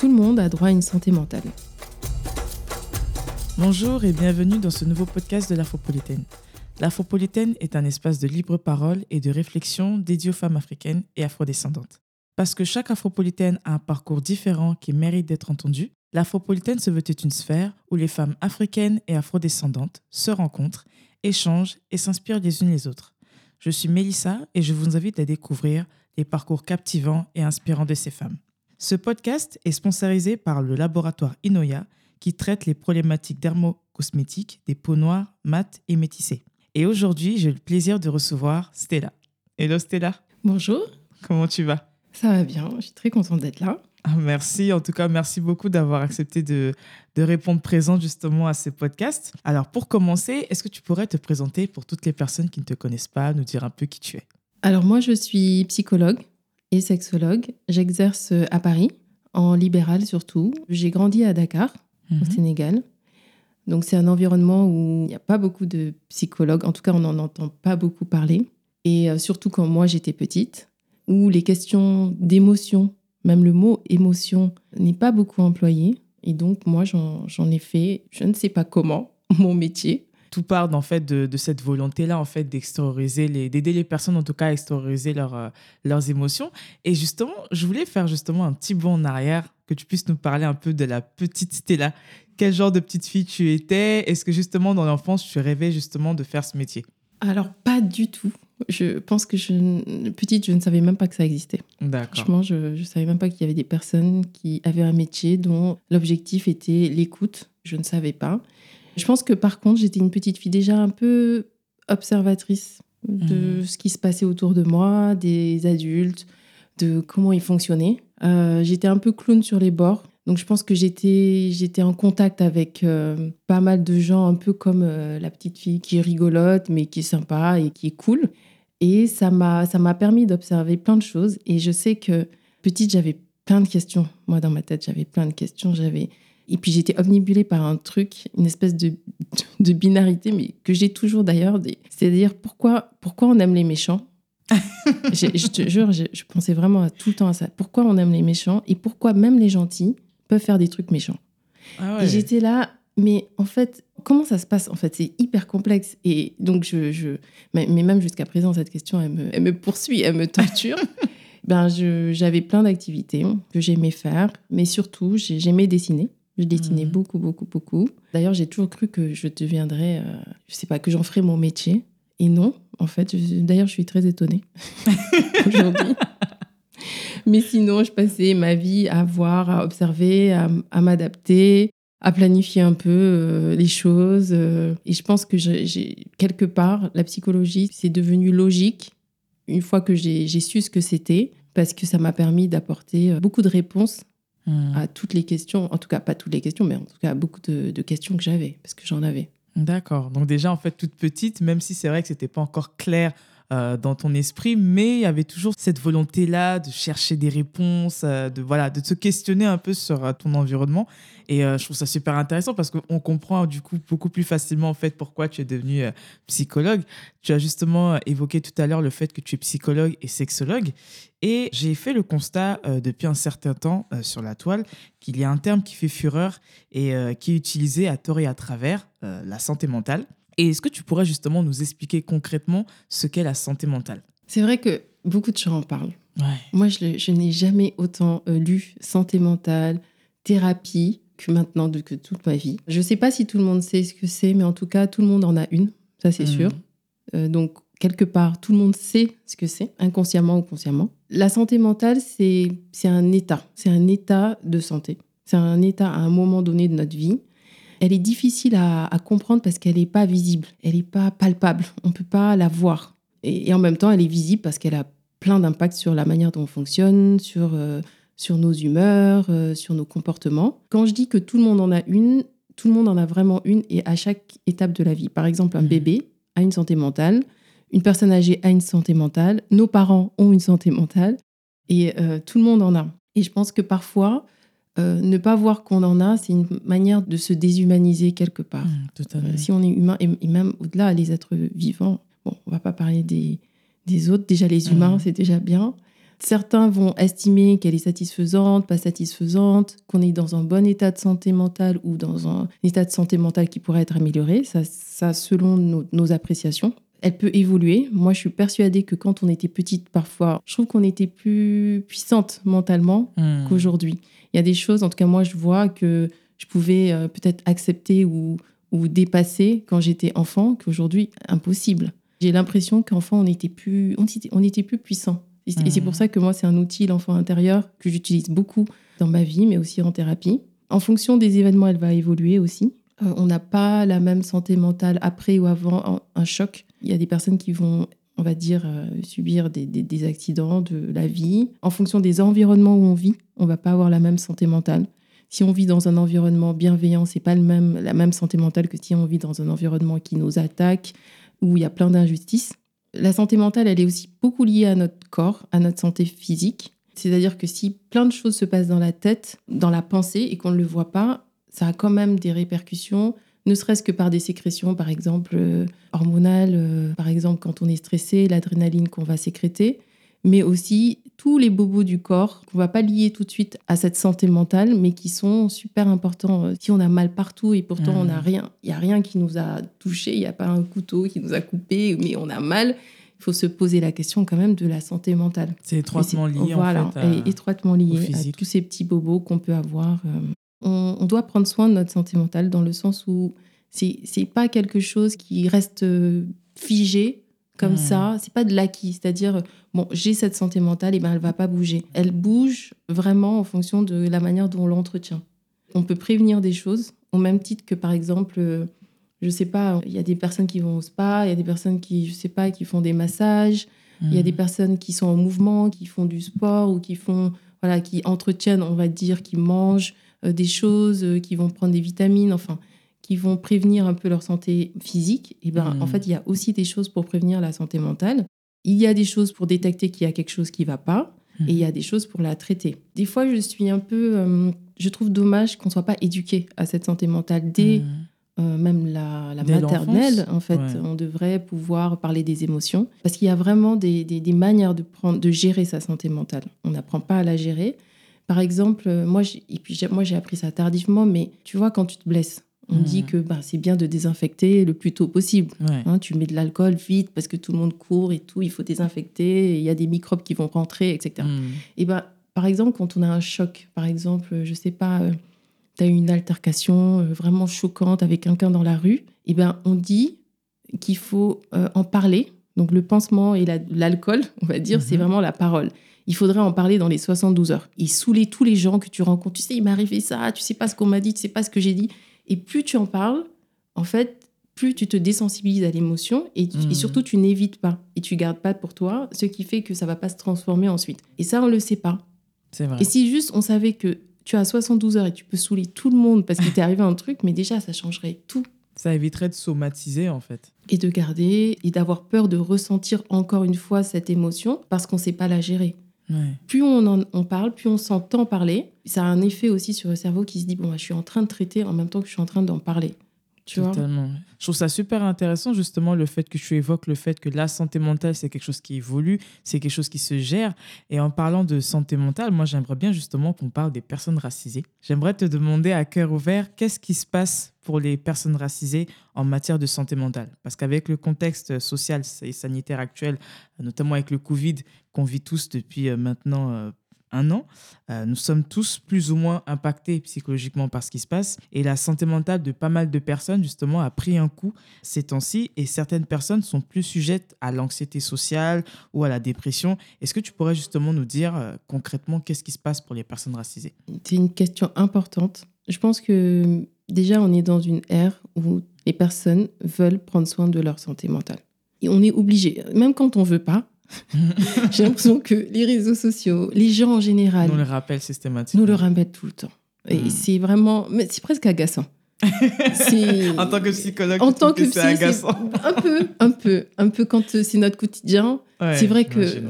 Tout le monde a droit à une santé mentale. Bonjour et bienvenue dans ce nouveau podcast de l'Afropolitaine. L'Afropolitaine est un espace de libre parole et de réflexion dédié aux femmes africaines et afrodescendantes. Parce que chaque Afropolitaine a un parcours différent qui mérite d'être entendu, l'Afropolitaine se veut être une sphère où les femmes africaines et afrodescendantes se rencontrent, échangent et s'inspirent les unes les autres. Je suis Mélissa et je vous invite à découvrir les parcours captivants et inspirants de ces femmes. Ce podcast est sponsorisé par le laboratoire Inoya qui traite les problématiques dermocosmétiques des peaux noires, mates et métissées. Et aujourd'hui, j'ai le plaisir de recevoir Stella. Hello Stella. Bonjour. Comment tu vas? Ça va bien, je suis très contente d'être là. Ah, merci, en tout cas, merci beaucoup d'avoir accepté de, de répondre présent justement à ce podcast. Alors pour commencer, est-ce que tu pourrais te présenter pour toutes les personnes qui ne te connaissent pas, nous dire un peu qui tu es? Alors moi, je suis psychologue et sexologue. J'exerce à Paris, en libéral surtout. J'ai grandi à Dakar, au Mhm. Sénégal. Donc c'est un environnement où il n'y a pas beaucoup de psychologues, en tout cas on n'en entend pas beaucoup parler. Et euh, surtout quand moi j'étais petite, où les questions d'émotion, même le mot émotion, n'est pas beaucoup employé. Et donc moi j'en j'en ai fait, je ne sais pas comment, mon métier. Tout part en fait de, de cette volonté-là en fait d'extérioriser les, d'aider les personnes en tout cas à extérioriser leurs euh, leurs émotions. Et justement, je voulais faire justement un petit bond en arrière, que tu puisses nous parler un peu de la petite Stella. Quel genre de petite fille tu étais? Est-ce que justement dans l'enfance tu rêvais justement de faire ce métier? Alors pas du tout. Je pense que je, petite, je ne savais même pas que ça existait. D'accord. Franchement, je ne savais même pas qu'il y avait des personnes qui avaient un métier dont l'objectif était l'écoute. Je ne savais pas. Je pense que par contre, j'étais une petite fille déjà un peu observatrice de Mhm. ce qui se passait autour de moi, des adultes, de comment ils fonctionnaient. Euh, j'étais un peu clown sur les bords. Donc je pense que j'étais j'étais en contact avec euh, pas mal de gens un peu comme euh, la petite fille qui est rigolote mais qui est sympa et qui est cool. Et ça m'a ça m'a permis d'observer plein de choses et je sais que petite j'avais plein de questions. Moi dans ma tête, j'avais plein de questions, j'avais et puis j'étais omnibulée par un truc, une espèce de, de binarité, mais que j'ai toujours d'ailleurs. C'est-à-dire pourquoi, pourquoi on aime les méchants? Je te jure, je, je pensais vraiment à tout le temps à ça. Pourquoi on aime les méchants et pourquoi même les gentils peuvent faire des trucs méchants? Ah Et j'étais là, mais en fait, comment ça se passe En fait, c'est hyper complexe. Et donc, je, je mais, même jusqu'à présent, cette question, elle me, elle me poursuit, elle me torture. ben, j'avais plein d'activités que j'aimais faire, mais surtout, j'ai- j'aimais dessiner. Je dessinais Mhm. beaucoup, beaucoup, beaucoup. D'ailleurs, j'ai toujours cru que je deviendrais, euh, je sais pas, que j'en ferais mon métier. Et non, en fait, d'ailleurs, je suis très étonnée aujourd'hui. Mais sinon, je passais ma vie à voir, à observer, à, m'adapter, à planifier un peu euh, les choses. euh. et je pense que j'ai- quelque part, la psychologie, c'est devenu logique une fois que j'ai j'ai su ce que c'était, parce que ça m'a permis d'apporter euh, beaucoup de réponses Hmm. à toutes les questions, en tout cas pas toutes les questions, mais en tout cas beaucoup de, de questions que j'avais, parce que j'en avais. D'accord. Donc déjà, en fait, toute petite, même si c'est vrai que c'était pas encore clair euh, dans ton esprit, mais il y avait toujours cette volonté-là de chercher des réponses, euh, de voilà, de te questionner un peu sur euh, ton environnement. Et je trouve ça super intéressant parce qu'on comprend du coup beaucoup plus facilement en fait pourquoi tu es devenue euh, psychologue. Tu as justement évoqué tout à l'heure le fait que tu es psychologue et sexologue. Et j'ai fait le constat depuis un certain temps sur la toile qu'il y a un terme qui fait fureur et qui est utilisé à tort et à travers, la santé mentale. Et est-ce que tu pourrais justement nous expliquer concrètement ce qu'est la santé mentale? C'est vrai que beaucoup de gens en parlent. Ouais. Moi, je, n'ai jamais autant euh, lu santé mentale, thérapie que maintenant, de, que toute ma vie. Je ne sais pas si tout le monde sait ce que c'est, mais en tout cas, tout le monde en a une, ça c'est Mhm. sûr. Euh, donc, quelque part, tout le monde sait ce que c'est, inconsciemment ou consciemment. La santé mentale, c'est un état, c'est un état de santé. C'est un état à un moment donné de notre vie. Elle est difficile à, à comprendre parce qu'elle n'est pas visible, elle n'est pas palpable, on ne peut pas la voir. Et, et en même temps, elle est visible parce qu'elle a plein d'impacts sur la manière dont on fonctionne, sur, euh, sur nos humeurs, euh, sur nos comportements. Quand je dis que tout le monde en a une, tout le monde en a vraiment une et à chaque étape de la vie. Par exemple, un Mhm. bébé a une santé mentale, une personne âgée a une santé mentale, nos parents ont une santé mentale et euh, tout le monde en a. Et je pense que parfois, euh, ne pas voir qu'on en a, c'est une manière de se déshumaniser quelque part. Mmh, Euh, si on est humain, et, et même au-delà, les êtres vivants, bon, on va pas parler des, des autres, déjà les humains, Mhm. c'est déjà bien. Certains vont estimer qu'elle est satisfaisante, pas satisfaisante, qu'on est dans un bon état de santé mentale ou dans un état de santé mentale qui pourrait être amélioré. Ça, ça selon nos, nos appréciations. Elle peut évoluer. Moi, je suis persuadée que quand on était petite, parfois, je trouve qu'on était plus puissante mentalement Hmm. qu'aujourd'hui. Il y a des choses, en tout cas, moi, je vois que je pouvais euh, peut-être accepter ou, ou dépasser quand j'étais enfant, qu'aujourd'hui, impossible. J'ai l'impression qu'enfant, on était plus, on était, on était plus puissant. Et c'est- et c'est pour ça que moi, c'est un outil, l'enfant intérieur, que j'utilise beaucoup dans ma vie, mais aussi en thérapie. En fonction des événements, elle va évoluer aussi. Euh, on n'a pas la même santé mentale après ou avant un choc. Il y a des personnes qui vont, on va dire, euh, subir des, accidents de la vie. En fonction des environnements où on vit, on va pas avoir la même santé mentale. Si on vit dans un environnement bienveillant, c'est pas le même, la même santé mentale que si on vit dans un environnement qui nous attaque, où il y a plein d'injustices. La santé mentale, elle est aussi beaucoup liée à notre corps, à notre santé physique. C'est-à-dire que si plein de choses se passent dans la tête, dans la pensée, et qu'on ne le voit pas, ça a quand même des répercussions, ne serait-ce que par des sécrétions, par exemple, euh, hormonales, euh, par exemple, quand on est stressé, l'adrénaline qu'on va sécréter, mais aussi tous les bobos du corps qu'on va pas lier tout de suite à cette santé mentale, mais qui sont super importants. Euh, Si on a mal partout et pourtant on n'a rien, il y a rien qui nous a touché, il n'y a pas un couteau qui nous a coupé, mais on a mal. Il faut se poser la question quand même de la santé mentale. C'est étroitement lié voilà, en fait. à- étroitement lié à tous ces petits bobos qu'on peut avoir. euh. On, on doit prendre soin de notre santé mentale dans le sens où c'est c'est pas quelque chose qui reste euh, figé comme ça. C'est pas de l'acquis, c'est-à-dire bon, j'ai cette santé mentale, et ben elle va pas bouger. Elle bouge vraiment en fonction de la manière dont on l'entretient. On peut prévenir des choses au même titre que par exemple. euh, je sais pas, il y a des personnes qui vont au spa, il y a des personnes qui, je sais pas, qui font des massages, il y a Hmm. des personnes qui sont en mouvement, qui font du sport ou qui font, voilà, qui entretiennent, on va dire, qui mangent des choses, euh, qui vont prendre des vitamines, enfin, qui vont prévenir un peu leur santé physique. Et ben, en fait, il y a aussi des choses pour prévenir la santé mentale. Il y a des choses pour détecter qu'il y a quelque chose qui va pas, et il y a des choses pour la traiter. Des fois, je suis un peu, euh, je trouve dommage qu'on soit pas éduqué à cette santé mentale dès euh, même la, maternelle, en fait, ouais. on devrait pouvoir parler des émotions. Parce qu'il y a vraiment des, des- des manières de, prendre, de gérer sa santé mentale. On n'apprend pas à la gérer. Par exemple, euh, moi, et puis moi j'ai appris ça tardivement, mais tu vois, quand tu te blesses, on Mhm. dit que bah, c'est bien de désinfecter le plus tôt possible. Ouais. Hein, tu mets de l'alcool vite parce que tout le monde court et tout, il faut désinfecter, il y a des microbes qui vont rentrer, etc. Hmm. Et ben, par exemple, quand on a un choc, par exemple, euh, je sais pas, tu as eu une altercation euh, vraiment choquante avec quelqu'un dans la rue, et ben, on dit qu'il faut euh, en parler. Donc le pansement et la- l'alcool, on va dire, c'est Mhm. vraiment la parole. Il faudrait en parler dans les 72 heures. Et saouler tous les gens que tu rencontres. Tu sais, il m'est arrivé ça, tu sais pas ce qu'on m'a dit, tu sais pas ce que j'ai dit. Et plus tu en parles, en fait, plus tu te désensibilises à l'émotion et, Mhm. surtout tu n'évites pas et tu gardes pas pour toi, ce qui fait que ça va pas se transformer ensuite. Et ça, on le sait pas. C'est vrai. Et si juste on savait que tu as 72 heures et tu peux saouler tout le monde parce qu'il t'est arrivé un truc, mais déjà ça changerait tout. Ça éviterait de somatiser en fait. Et de garder et d'avoir peur de ressentir encore une fois cette émotion parce qu'on sait pas la gérer. Plus on en on parle, plus on s'entend parler, ça a un effet aussi sur le cerveau qui se dit bon, bah, je suis en train de traiter en même temps que je suis en train d'en parler. Tu Totalement. Je trouve ça super intéressant justement le fait que tu évoques le fait que la santé mentale c'est quelque chose qui évolue, c'est quelque chose qui se gère. Et en parlant de santé mentale, moi j'aimerais bien justement qu'on parle des personnes racisées. J'aimerais te demander à cœur ouvert qu'est-ce qui se passe pour les personnes racisées en matière de santé mentale? Parce qu'avec le contexte social et sanitaire actuel, notamment avec le Covid qu'on vit tous depuis euh, maintenant euh, un an, euh, nous sommes tous plus ou moins impactés psychologiquement par ce qui se passe. Et la santé mentale de pas mal de personnes, justement, a pris un coup ces temps-ci. Et certaines personnes sont plus sujettes à l'anxiété sociale ou à la dépression. Est-ce que tu pourrais justement nous dire euh, concrètement qu'est-ce qui se passe pour les personnes racisées? C'est une question importante. Je pense que déjà, on est dans une ère où les personnes veulent prendre soin de leur santé mentale. Et on est obligé, même quand on veut pas. J'ai l'impression que les réseaux sociaux, les gens en général, Nous le rappelle systématiquement. nous le remettent tout le temps. Et Mm. c'est vraiment, mais c'est presque agaçant. En tant que psychologue, en tu tant trouves que c'est agaçant. un peu, un peu, un peu quand euh, c'est notre quotidien. Ouais, c'est vrai que ouais.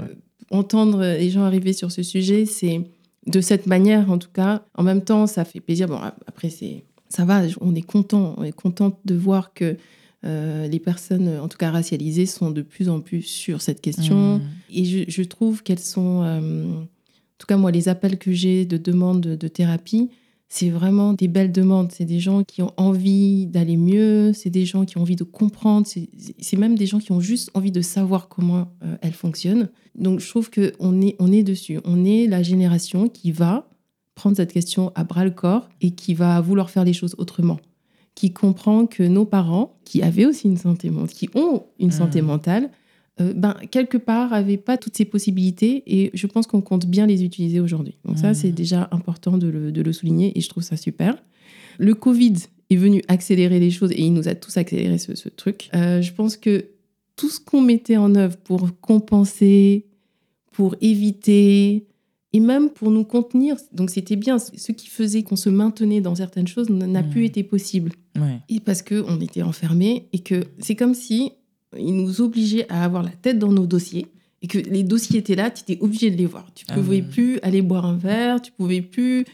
entendre les gens arriver sur ce sujet, c'est de cette manière en tout cas. En même temps, ça fait plaisir. Bon, ap- après c'est, ça va, on est content, on est content de voir que les personnes, en tout cas racialisées, sont de plus en plus sur cette question. Mmh. Et je, je trouve qu'elles sont, en tout cas moi, les appels que j'ai de demande de, de thérapie, c'est vraiment des belles demandes. C'est des gens qui ont envie d'aller mieux, c'est des gens qui ont envie de comprendre, c'est même des gens qui ont juste envie de savoir comment euh, elles fonctionnent. Donc je trouve qu'on est, on est dessus. On est la génération qui va prendre cette question à bras le corps et qui va vouloir faire les choses autrement. Qui comprend que nos parents, qui avaient aussi une santé mentale, qui ont une santé Mmh. mentale, euh, ben, quelque part, n'avaient pas toutes ces possibilités et je pense qu'on compte bien les utiliser aujourd'hui. Donc ça, c'est déjà important de le, de le souligner et je trouve ça super. Le Covid est venu accélérer les choses et il nous a tous accéléré ce, ce truc. Euh, je pense que tout ce qu'on mettait en œuvre pour compenser, pour éviter et même pour nous contenir, donc c'était bien, ce qui faisait qu'on se maintenait dans certaines choses n'a plus Mhm. été possible. Ouais. Et parce qu'on était enfermés et que c'est comme si ils nous obligeaient à avoir la tête dans nos dossiers et que les dossiers étaient là, tu étais obligé de les voir. Tu Ah pouvais plus aller boire un verre, tu pouvais plus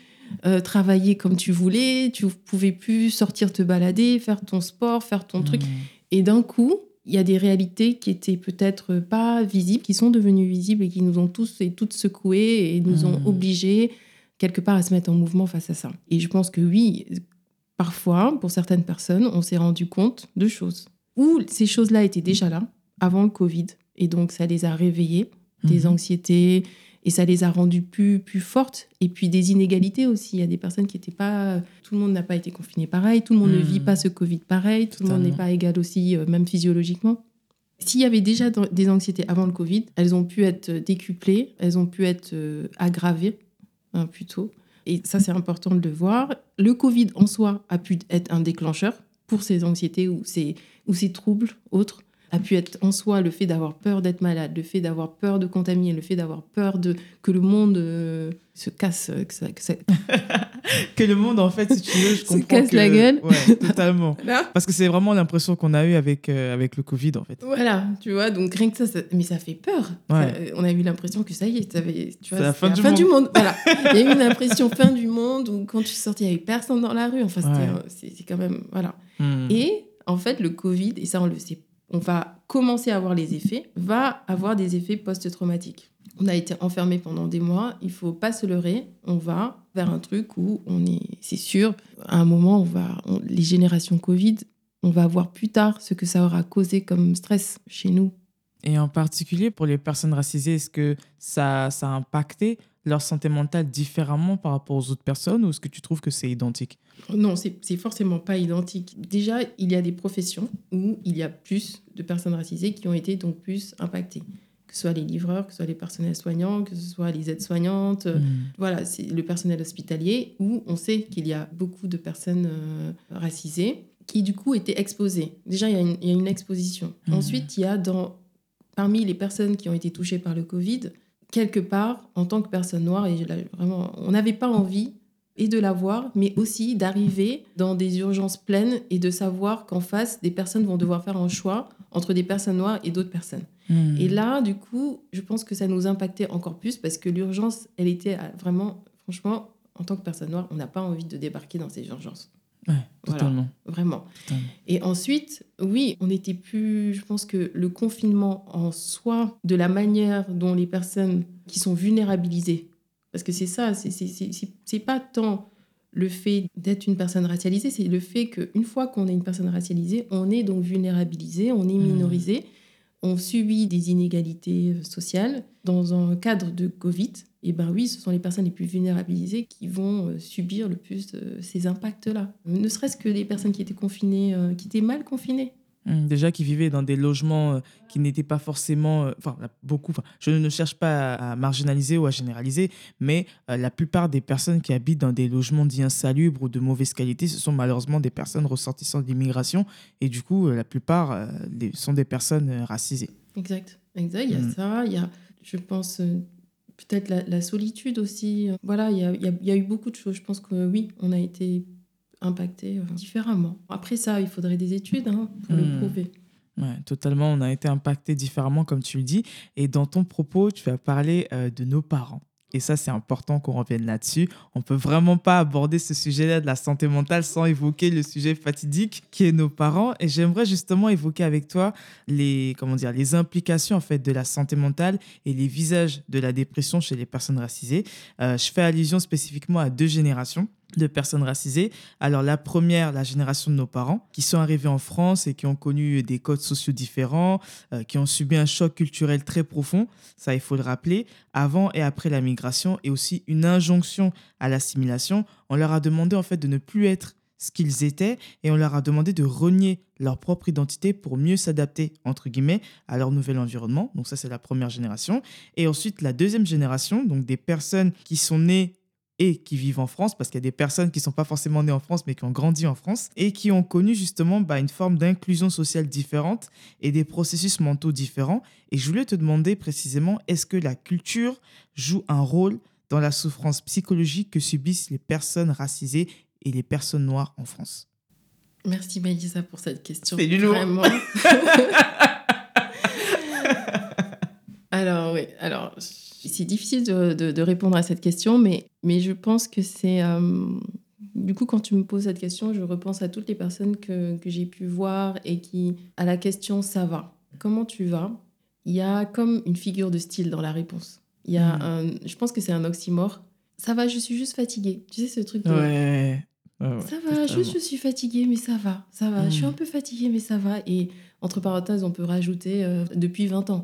euh, travailler comme tu voulais, tu pouvais plus sortir te balader, faire ton sport, faire ton truc. Mmh. Et d'un coup, il y a des réalités qui étaient peut-être pas visibles, qui sont devenues visibles et qui nous ont tous et toutes secoués et nous ont Mhm. obligés quelque part à se mettre en mouvement face à ça. Et je pense que oui, parfois, pour certaines personnes, on s'est rendu compte de choses. Ou ces choses-là étaient déjà là avant le Covid. Et donc, ça les a réveillées, des Mhm. anxiétés, et ça les a rendues plus, plus fortes. Et puis des inégalités aussi. Il y a des personnes qui n'étaient pas... Tout le monde n'a pas été confiné pareil, tout le monde ne vit pas ce Covid pareil, tout le monde n'est pas égal aussi, euh, même physiologiquement. S'il y avait déjà des anxiétés avant le Covid, elles ont pu être décuplées, elles ont pu être euh, aggravées hein, plutôt. Et ça, c'est important de le voir. Le Covid en soi a pu être un déclencheur pour ces anxiétés ou ces, ou ces troubles autres. A pu être en soi le fait d'avoir peur d'être malade, le fait d'avoir peur de contaminer, le fait d'avoir peur de que le monde euh, se casse, que ça- que ça- Que le monde, en fait, si tu veux, je Se comprends. casse que- la gueule. Ouais, totalement. Voilà. Parce que c'est vraiment l'impression qu'on a eue avec, euh, avec le Covid, en fait. Voilà, tu vois, donc rien que ça, ça- mais ça fait peur. Ouais. Euh, on a eu l'impression que ça y est, ça avait- tu vois, la fin du monde. Voilà, il y a eu une impression fin du monde où quand tu sortais, il n'y avait personne dans la rue. Enfin, c'était, Ouais. c'est quand même, voilà. Mmh. Et en fait, le Covid, et ça on le sait, on va commencer à avoir les effets, va avoir des effets post-traumatiques. On a été enfermé pendant des mois, il faut pas se leurrer, on va vers un truc où on est, c'est sûr, à un moment, on va, les générations Covid, on va voir plus tard ce que ça aura causé comme stress chez nous. Et en particulier pour les personnes racisées, est-ce que ça a impacté leur santé mentale différemment par rapport aux autres personnes ou est-ce que tu trouves que c'est identique? Non, c'est forcément pas identique. Déjà, il y a des professions où il y a plus de personnes racisées qui ont été donc plus impactées. Que ce soit les livreurs, que ce soit les personnels soignants, que ce soit les aides-soignantes. euh, Mmh. Voilà, c'est le personnel hospitalier où on sait qu'il y a beaucoup de personnes euh, racisées qui du coup étaient exposées. Déjà, il y a une, il y a une exposition. Mhm. Ensuite, il y a dans, parmi les personnes qui ont été touchées par le Covid, quelque part, en tant que personne noire, et là, vraiment, on n'avait pas envie et de l'avoir, mais aussi d'arriver dans des urgences pleines et de savoir qu'en face, des personnes vont devoir faire un choix entre des personnes noires et d'autres personnes. Mmh. Et là, du coup, je pense que ça nous impactait encore plus parce que l'urgence, elle était vraiment, franchement, en tant que personne noire, on n'a pas envie de débarquer dans ces urgences. Ouais, Voilà. totalement. Vraiment. totalement. Et ensuite, oui, on était plus. Je pense que le confinement en soi, de la manière dont les personnes qui sont vulnérabilisées, parce que c'est ça, c'est- pas tant le fait d'être une personne racialisée, c'est le fait qu'une fois qu'on est une personne racialisée, on est donc vulnérabilisé, on est Mhm. minorisé, on subit des inégalités euh, sociales. Dans un cadre de Covid, et ben oui, ce sont les personnes les plus vulnérabilisées qui vont euh, subir le plus euh, ces impacts-là. Ne serait-ce que les personnes qui étaient confinées, qui étaient mal confinées. Mmh, Déjà qui vivaient dans des logements euh, qui n'étaient pas forcément, euh, enfin beaucoup, enfin, je ne cherche pas à, à marginaliser ou à généraliser, mais euh, la plupart des personnes qui habitent dans des logements dits insalubres ou de mauvaise qualité, ce sont malheureusement des personnes ressortissantes d'immigration et du coup la plupart euh, sont des personnes racisées. Exact, exact. Il y a Mm. ça, il y a, je pense, peut-être la, la solitude aussi. Voilà, il y a, il y a- il y a eu beaucoup de choses. Je pense que oui, on a été impacté différemment. Après ça, il faudrait des études hein, pour le prouver. Ouais, totalement, on a été impacté différemment comme tu le dis. Et dans ton propos, tu as parlé euh, de nos parents. Et ça, c'est important qu'on revienne là-dessus. On peut vraiment pas aborder ce sujet-là de la santé mentale sans évoquer le sujet fatidique qui est nos parents. Et j'aimerais justement évoquer avec toi les, comment dire, les implications en fait de la santé mentale et les visages de la dépression chez les personnes racisées. Euh, je fais allusion spécifiquement à deux générations de personnes racisées. Alors la première, la génération de nos parents, qui sont arrivés en France et qui ont connu des codes sociaux différents, euh, qui ont subi un choc culturel très profond, ça il faut le rappeler, avant et après la migration, et aussi une injonction à l'assimilation. On leur a demandé en fait de ne plus être ce qu'ils étaient et on leur a demandé de renier leur propre identité pour mieux s'adapter, entre guillemets, à leur nouvel environnement. Donc ça, c'est la première génération. Et ensuite, la deuxième génération, donc des personnes qui sont nées et qui vivent en France, parce qu'il y a des personnes qui ne sont pas forcément nées en France, mais qui ont grandi en France, et qui ont connu justement bah, une forme d'inclusion sociale différente et des processus mentaux différents. Et je voulais te demander précisément, est-ce que la culture joue un rôle dans la souffrance psychologique que subissent les personnes racisées et les personnes noires en France? Merci Maïsa pour cette question. C'est du lourd. Vraiment. alors oui, alors c'est difficile de, de, répondre à cette question, mais, mais je pense que c'est... Euh, du coup, quand tu me poses cette question, je repense à toutes les personnes que, que j'ai pu voir et qui, à la question ça va, comment tu vas? Il y a comme une figure de style dans la réponse. Il y a hmm. un, je pense que c'est un oxymore. Ça va, je suis juste fatiguée. Tu sais, ce truc de... Ouais. ça va, juste je suis fatiguée, mais ça va, ça va. Je suis hmm. un peu fatiguée, mais ça va. Et entre parenthèses, on peut rajouter euh, depuis 20 ans.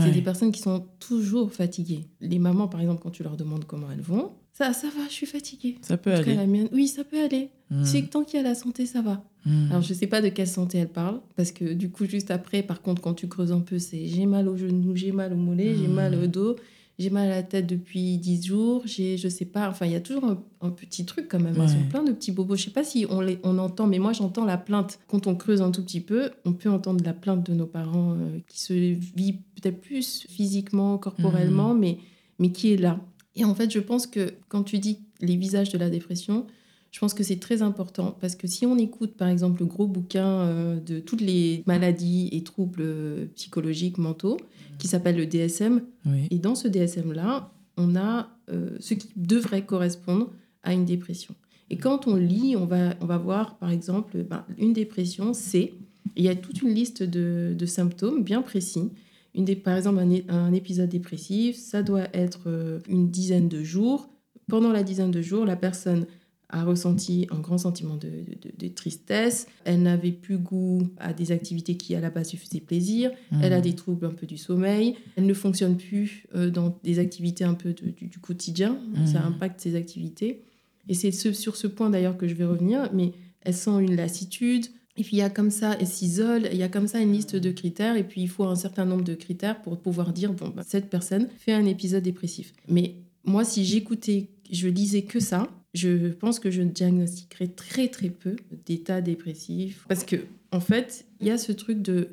C'est des personnes qui sont toujours fatiguées. Les mamans, par exemple, quand tu leur demandes comment elles vont, ça, ça va, je suis fatiguée. Ça peut aller. la mienne, oui, ça peut aller. Hmm. C'est que tant qu'il y a la santé, ça va. Hmm. Alors, je ne sais pas de quelle santé elle parle, parce que du coup, juste après, par contre, quand tu creuses un peu, c'est j'ai mal au genou, j'ai mal au mollet, j'ai mal au hmm. dos, j'ai mal à la tête depuis 10 jours, j'ai, je sais pas, enfin, il y a toujours un, petit truc quand même. Ils sont plein de petits bobos. Je sais pas si on, les, on entend, mais moi, j'entends la plainte. Quand on creuse un tout petit peu, on peut entendre la plainte de nos parents euh, qui se vit peut-être plus physiquement, corporellement, mmh. mais, mais qui est là. Et en fait, je pense que quand tu dis les visages de la dépression, je pense que c'est très important parce que si on écoute par exemple le gros bouquin euh, de toutes les maladies et troubles euh, psychologiques mentaux qui s'appelle le DSM, et dans ce DSM-là, on a euh, ce qui devrait correspondre à une dépression. Et quand on lit, on va, on va voir par exemple ben, une dépression, c'est, il y a toute une liste de, de symptômes bien précis. Une des, par exemple, un, un, épisode dépressif, ça doit être une dizaine de jours. Pendant la dizaine de jours, la personne a ressenti un grand sentiment de, de, tristesse. Elle n'avait plus goût à des activités qui à la base lui faisaient plaisir. Elle a mmh. des troubles un peu du sommeil. Elle ne fonctionne plus euh, dans des activités un peu du, quotidien. Ça mmh. impacte ses activités. Et c'est sur ce point d'ailleurs que je vais revenir. Mais elle sent une lassitude. Et puis il y a comme ça, elle s'isole, il y a comme ça une liste de critères, et puis il faut un certain nombre de critères pour pouvoir dire, bon, bah, cette personne fait un épisode dépressif. Mais moi, si j'écoutais, je lisais que ça, je pense que je diagnostiquerai très très peu d'état dépressif parce que en fait il y a ce truc de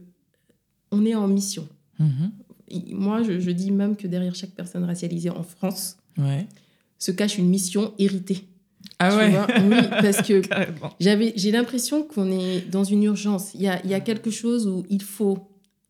on est en mission. Mm-hmm. moi je, dis même que derrière chaque personne racialisée en France se cache une mission héritée. Ah ouais. oui parce que j'avais j'ai l'impression qu'on est dans une urgence. Il y a, il y a quelque chose où il faut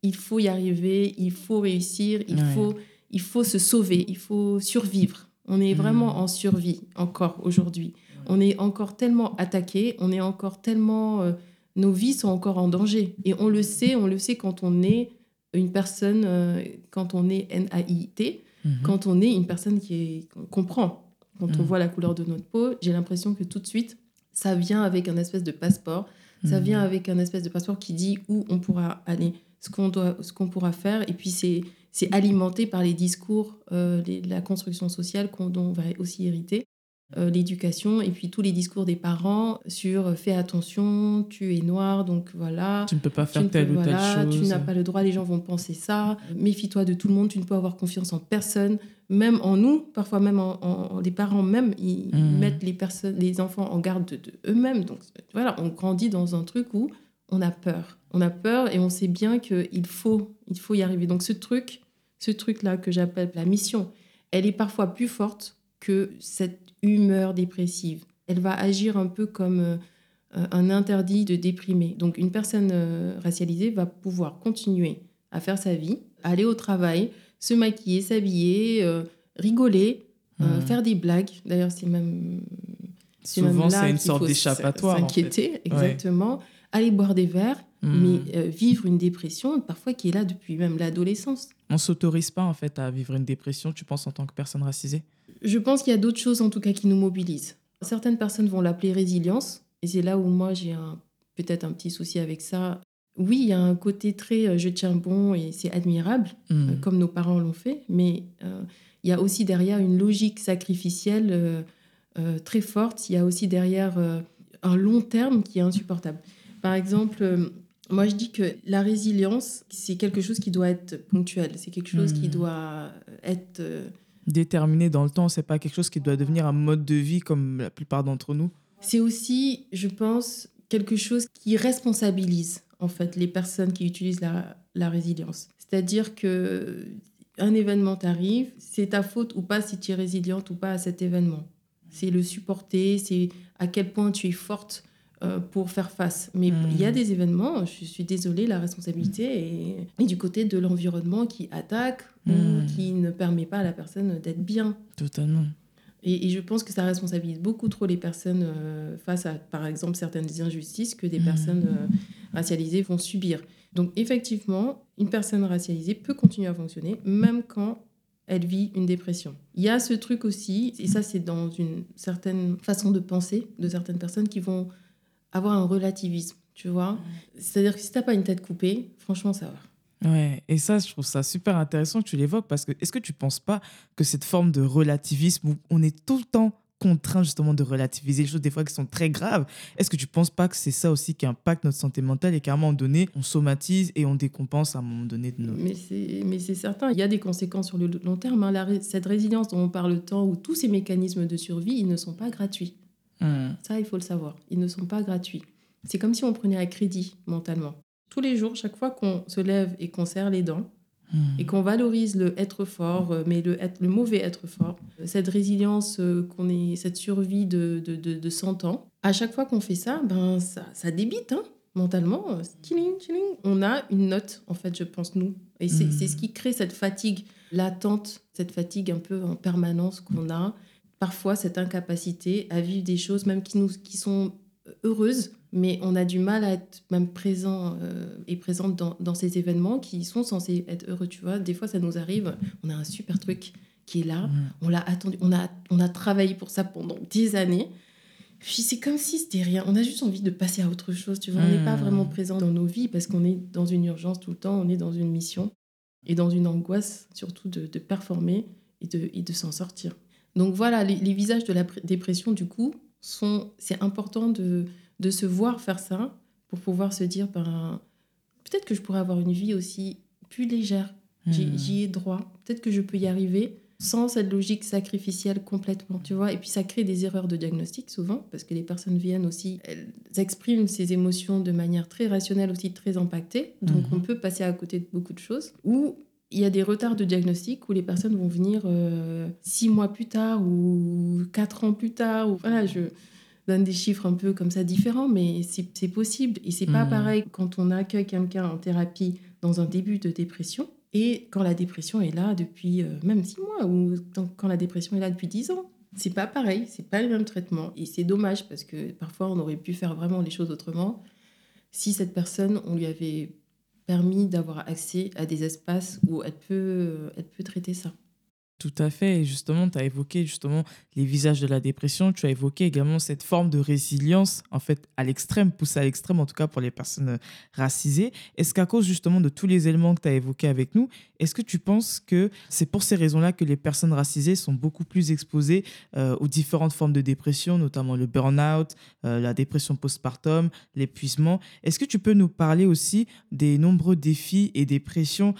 il faut y arriver il faut réussir il faut il faut se sauver il faut survivre on est vraiment hmm. en survie encore aujourd'hui. On est encore tellement attaqué, on est encore tellement... Euh, nos vies sont encore en danger. Et on le sait, on le sait quand on est une personne, euh, quand on est NAIT, hmm. quand on est une personne qui est, comprend. Quand on hmm. voit la couleur de notre peau, j'ai l'impression que tout de suite, ça vient avec un espèce de passeport. Ça vient avec un espèce de passeport qui dit où on pourra aller, ce qu'on doit, ce qu'on pourra faire. Et puis c'est c'est alimenté par les discours, euh, la construction sociale dont on va aussi hériter, euh, l'éducation et puis tous les discours des parents sur euh, fais attention, tu es noir, donc voilà. Tu ne peux pas faire telle ou telle chose. Tu n'as pas le droit, les gens vont penser ça. Méfie-toi de tout le monde, tu ne peux avoir confiance en personne, même en nous, parfois même en, les parents même, ils mmh. mettent les, personnes, les enfants en garde de, de eux-mêmes. Donc voilà, on grandit dans un truc où on a peur. On a peur et on sait bien qu'il faut, il faut y arriver. Donc ce truc, ce truc-là que j'appelle la mission, elle est parfois plus forte que cette humeur dépressive. Elle va agir un peu comme euh, un interdit de déprimer. Donc une personne euh, racialisée va pouvoir continuer à faire sa vie, aller au travail, se maquiller, s'habiller, euh, rigoler, euh, Mm. faire des blagues. D'ailleurs, c'est même. Souvent, c'est une sorte d'échappatoire. en fait. S'inquiéter, exactement. Aller boire des verres, Mm. mais euh, vivre une dépression, parfois qui est là depuis même l'adolescence. On s'autorise pas en fait à vivre une dépression, tu penses en tant que personne racisée? Je pense qu'il y a d'autres choses en tout cas qui nous mobilisent. Certaines personnes vont l'appeler résilience, et c'est là où moi j'ai peut-être un petit souci avec ça. Oui, il y a un côté très euh, je tiens bon et c'est admirable, Mm. euh, comme nos parents l'ont fait, mais euh, il y a aussi derrière une logique sacrificielle euh, euh, très forte. Il y a aussi derrière un long terme qui est insupportable. Par exemple, moi je dis que la résilience, c'est quelque chose qui doit être ponctuel, c'est quelque chose qui Mhm. doit être... euh, Déterminé dans le temps, c'est pas quelque chose qui doit devenir un mode de vie comme la plupart d'entre nous. C'est aussi, je pense, quelque chose qui responsabilise en fait les personnes qui utilisent la, la résilience. C'est-à-dire que un événement t'arrive, c'est ta faute ou pas si tu es résiliente ou pas à cet événement. C'est le supporter, c'est à quel point tu es forte euh, pour faire face. Mais il y a des événements, je suis désolée, la responsabilité est, est du côté de l'environnement qui attaque ou qui ne permet pas à la personne d'être bien. Totalement. Et, et je pense que ça responsabilise beaucoup trop les personnes euh, face à, par exemple, certaines injustices que des personnes euh, racialisées vont subir. Donc, effectivement, une personne racialisée peut continuer à fonctionner, même quand elle vit une dépression. Il y a ce truc aussi, et ça, c'est dans une certaine façon de penser de certaines personnes qui vont avoir un relativisme, tu vois. C'est-à-dire que si t'as pas une tête coupée, franchement, ça va. Ouais, et ça, je trouve ça super intéressant que tu l'évoques parce que est-ce que tu penses pas que cette forme de relativisme où on est tout le temps contraint justement de relativiser les choses des fois qui sont très graves, est-ce que tu penses pas que c'est ça aussi qui impacte notre santé mentale et qu'à un moment donné, on somatise et on décompense à un moment donné de nos... Mais c'est, mais c'est certain, il y a des conséquences sur le long terme. hein. La cette résilience dont on parle tant, où tous ces mécanismes de survie, ils ne sont pas gratuits. Hmm. Ça, il faut le savoir. Ils ne sont pas gratuits. C'est comme si on prenait à crédit mentalement. Tous les jours, chaque fois qu'on se lève et qu'on serre les dents, Hmm. et qu'on valorise le être fort, euh, mais le, être- le mauvais être fort, euh, cette résilience, euh, qu'on est, cette survie de, de, de, de 100 ans, à chaque fois qu'on fait ça, ben ça, ça débite hein, mentalement. tchiling, tchiling. On a une note, en fait, je pense, nous. Et c'est Mm. c'est ce qui crée cette fatigue latente, cette fatigue un peu en permanence qu'on a. Parfois, cette incapacité à vivre des choses, même qui, nous, qui sont heureuses, mais on a du mal à être même présent euh, et présente dans, dans ces événements qui sont censés être heureux, tu vois. Des fois, ça nous arrive, on a un super truc qui est là, on l'a attendu, on a, on a travaillé pour ça pendant des années. Puis c'est comme si c'était rien. On a juste envie de passer à autre chose, tu vois. On n'est pas Mm. vraiment présent dans nos vies parce qu'on est dans une urgence tout le temps, on est dans une mission et dans une angoisse surtout de, de performer et de, et de s'en sortir. Donc voilà, les, les visages de la pr- dépression, du coup, sont. C'est important de, de se voir faire ça pour pouvoir se dire, ben, peut-être que je pourrais avoir une vie aussi plus légère. J'y Hmm. j'y ai droit. Peut-être que je peux y arriver sans cette logique sacrificielle complètement, tu vois. Et puis ça crée des erreurs de diagnostic souvent, parce que les personnes viennent aussi, elles expriment ces émotions de manière très rationnelle, aussi très impactée. Donc Mhm. on peut passer à côté de beaucoup de choses. Ou il y a des retards de diagnostic où les personnes vont venir euh, six mois plus tard ou quatre ans plus tard. Ou, voilà, je donne des chiffres un peu comme ça différents, mais c'est possible. Et c'est pas Mhm. pareil quand on accueille quelqu'un en thérapie dans un début de dépression et quand la dépression est là depuis euh, même six mois ou quand la dépression est là depuis dix ans. C'est pas pareil, c'est pas le même traitement. Et c'est dommage parce que parfois on aurait pu faire vraiment les choses autrement si cette personne, on lui avait permis d'avoir accès à des espaces où elle peut, elle peut traiter ça. Tout à fait. Et justement, tu as évoqué justement les visages de la dépression. Tu as évoqué également cette forme de résilience, en fait, à l'extrême, poussée à l'extrême, en tout cas pour les personnes euh, racisées. Est-ce qu'à cause justement de tous les éléments que tu as évoqués avec nous, est-ce que tu penses que c'est pour ces raisons-là que les personnes racisées sont beaucoup plus exposées euh, aux différentes formes de dépression, notamment le burn-out, euh, la dépression postpartum, l'épuisement? Est-ce que tu peux nous parler aussi des nombreux défis et des pressions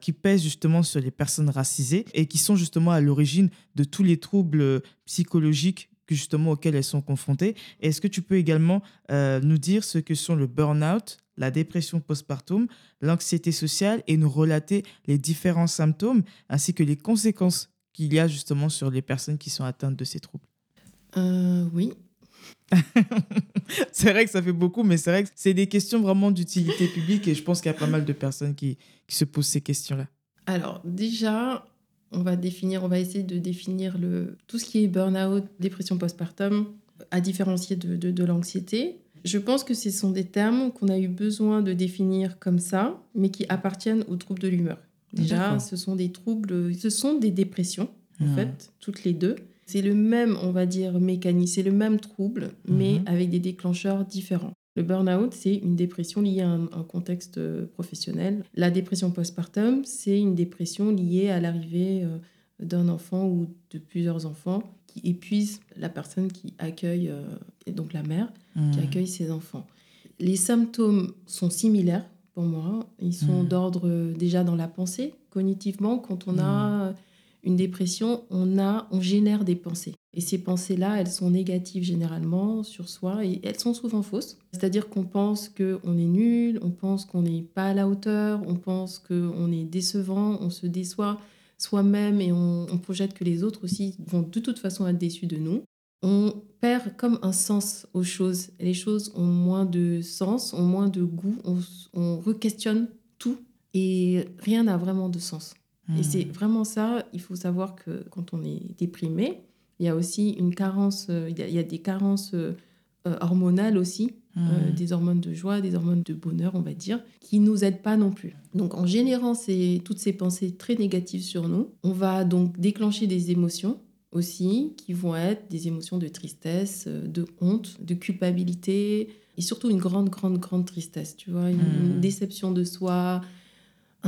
qui pèsent justement sur les personnes racisées et qui sont justement à l'origine de tous les troubles euh, psychologiques que justement auxquels elles sont confrontées. Est-ce que tu peux également euh, nous dire ce que sont le burn-out, la dépression postpartum, l'anxiété sociale et nous relater les différents symptômes ainsi que les conséquences qu'il y a justement sur les personnes qui sont atteintes de ces troubles? Euh, oui. C'est vrai que ça fait beaucoup, mais c'est vrai que c'est des questions vraiment d'utilité publique et je pense qu'il y a pas mal de personnes qui, qui se posent ces questions-là. Alors déjà, on va définir, on va essayer de définir le, tout ce qui est burn-out, dépression postpartum, à différencier de, de, l'anxiété. Je pense que ce sont des termes qu'on a eu besoin de définir comme ça, mais qui appartiennent aux troubles de l'humeur. Déjà, ce sont des troubles, ce sont des dépressions, en fait, toutes les deux. C'est le même, on va dire, mécanisme, c'est le même trouble, mais mmh. avec des déclencheurs différents. Le burn-out, c'est une dépression liée à un, contexte euh, professionnel. La dépression postpartum, c'est une dépression liée à l'arrivée euh, d'un enfant ou de plusieurs enfants qui épuisent la personne qui accueille, euh, et donc la mère, qui mmh. accueille ses enfants. Les symptômes sont similaires pour moi. Ils sont mmh. d'ordre déjà dans la pensée, cognitivement. Quand on a mmh. Une dépression, on, a, on génère des pensées. Et ces pensées-là, elles sont négatives généralement sur soi et elles sont souvent fausses. C'est-à-dire qu'on pense qu'on est nul, on pense qu'on n'est pas à la hauteur, on pense qu'on est décevant, on se déçoit soi-même et on, projette que les autres aussi vont de toute façon être déçus de nous. On perd comme un sens aux choses. Les choses ont moins de sens, ont moins de goût, on, on re-questionne tout et rien n'a vraiment de sens. Et c'est hmm. vraiment ça, il faut savoir que quand on est déprimé, il y a aussi une carence, euh, il y a, des carences euh, euh, hormonales aussi, hmm. des hormones de joie, des hormones de bonheur, on va dire, qui nous aident pas non plus. Donc en générant ces, toutes ces pensées très négatives sur nous, on va donc déclencher des émotions aussi qui vont être des émotions de tristesse, de honte, de culpabilité et surtout une grande, grande, grande tristesse, tu vois, une hmm. déception de soi,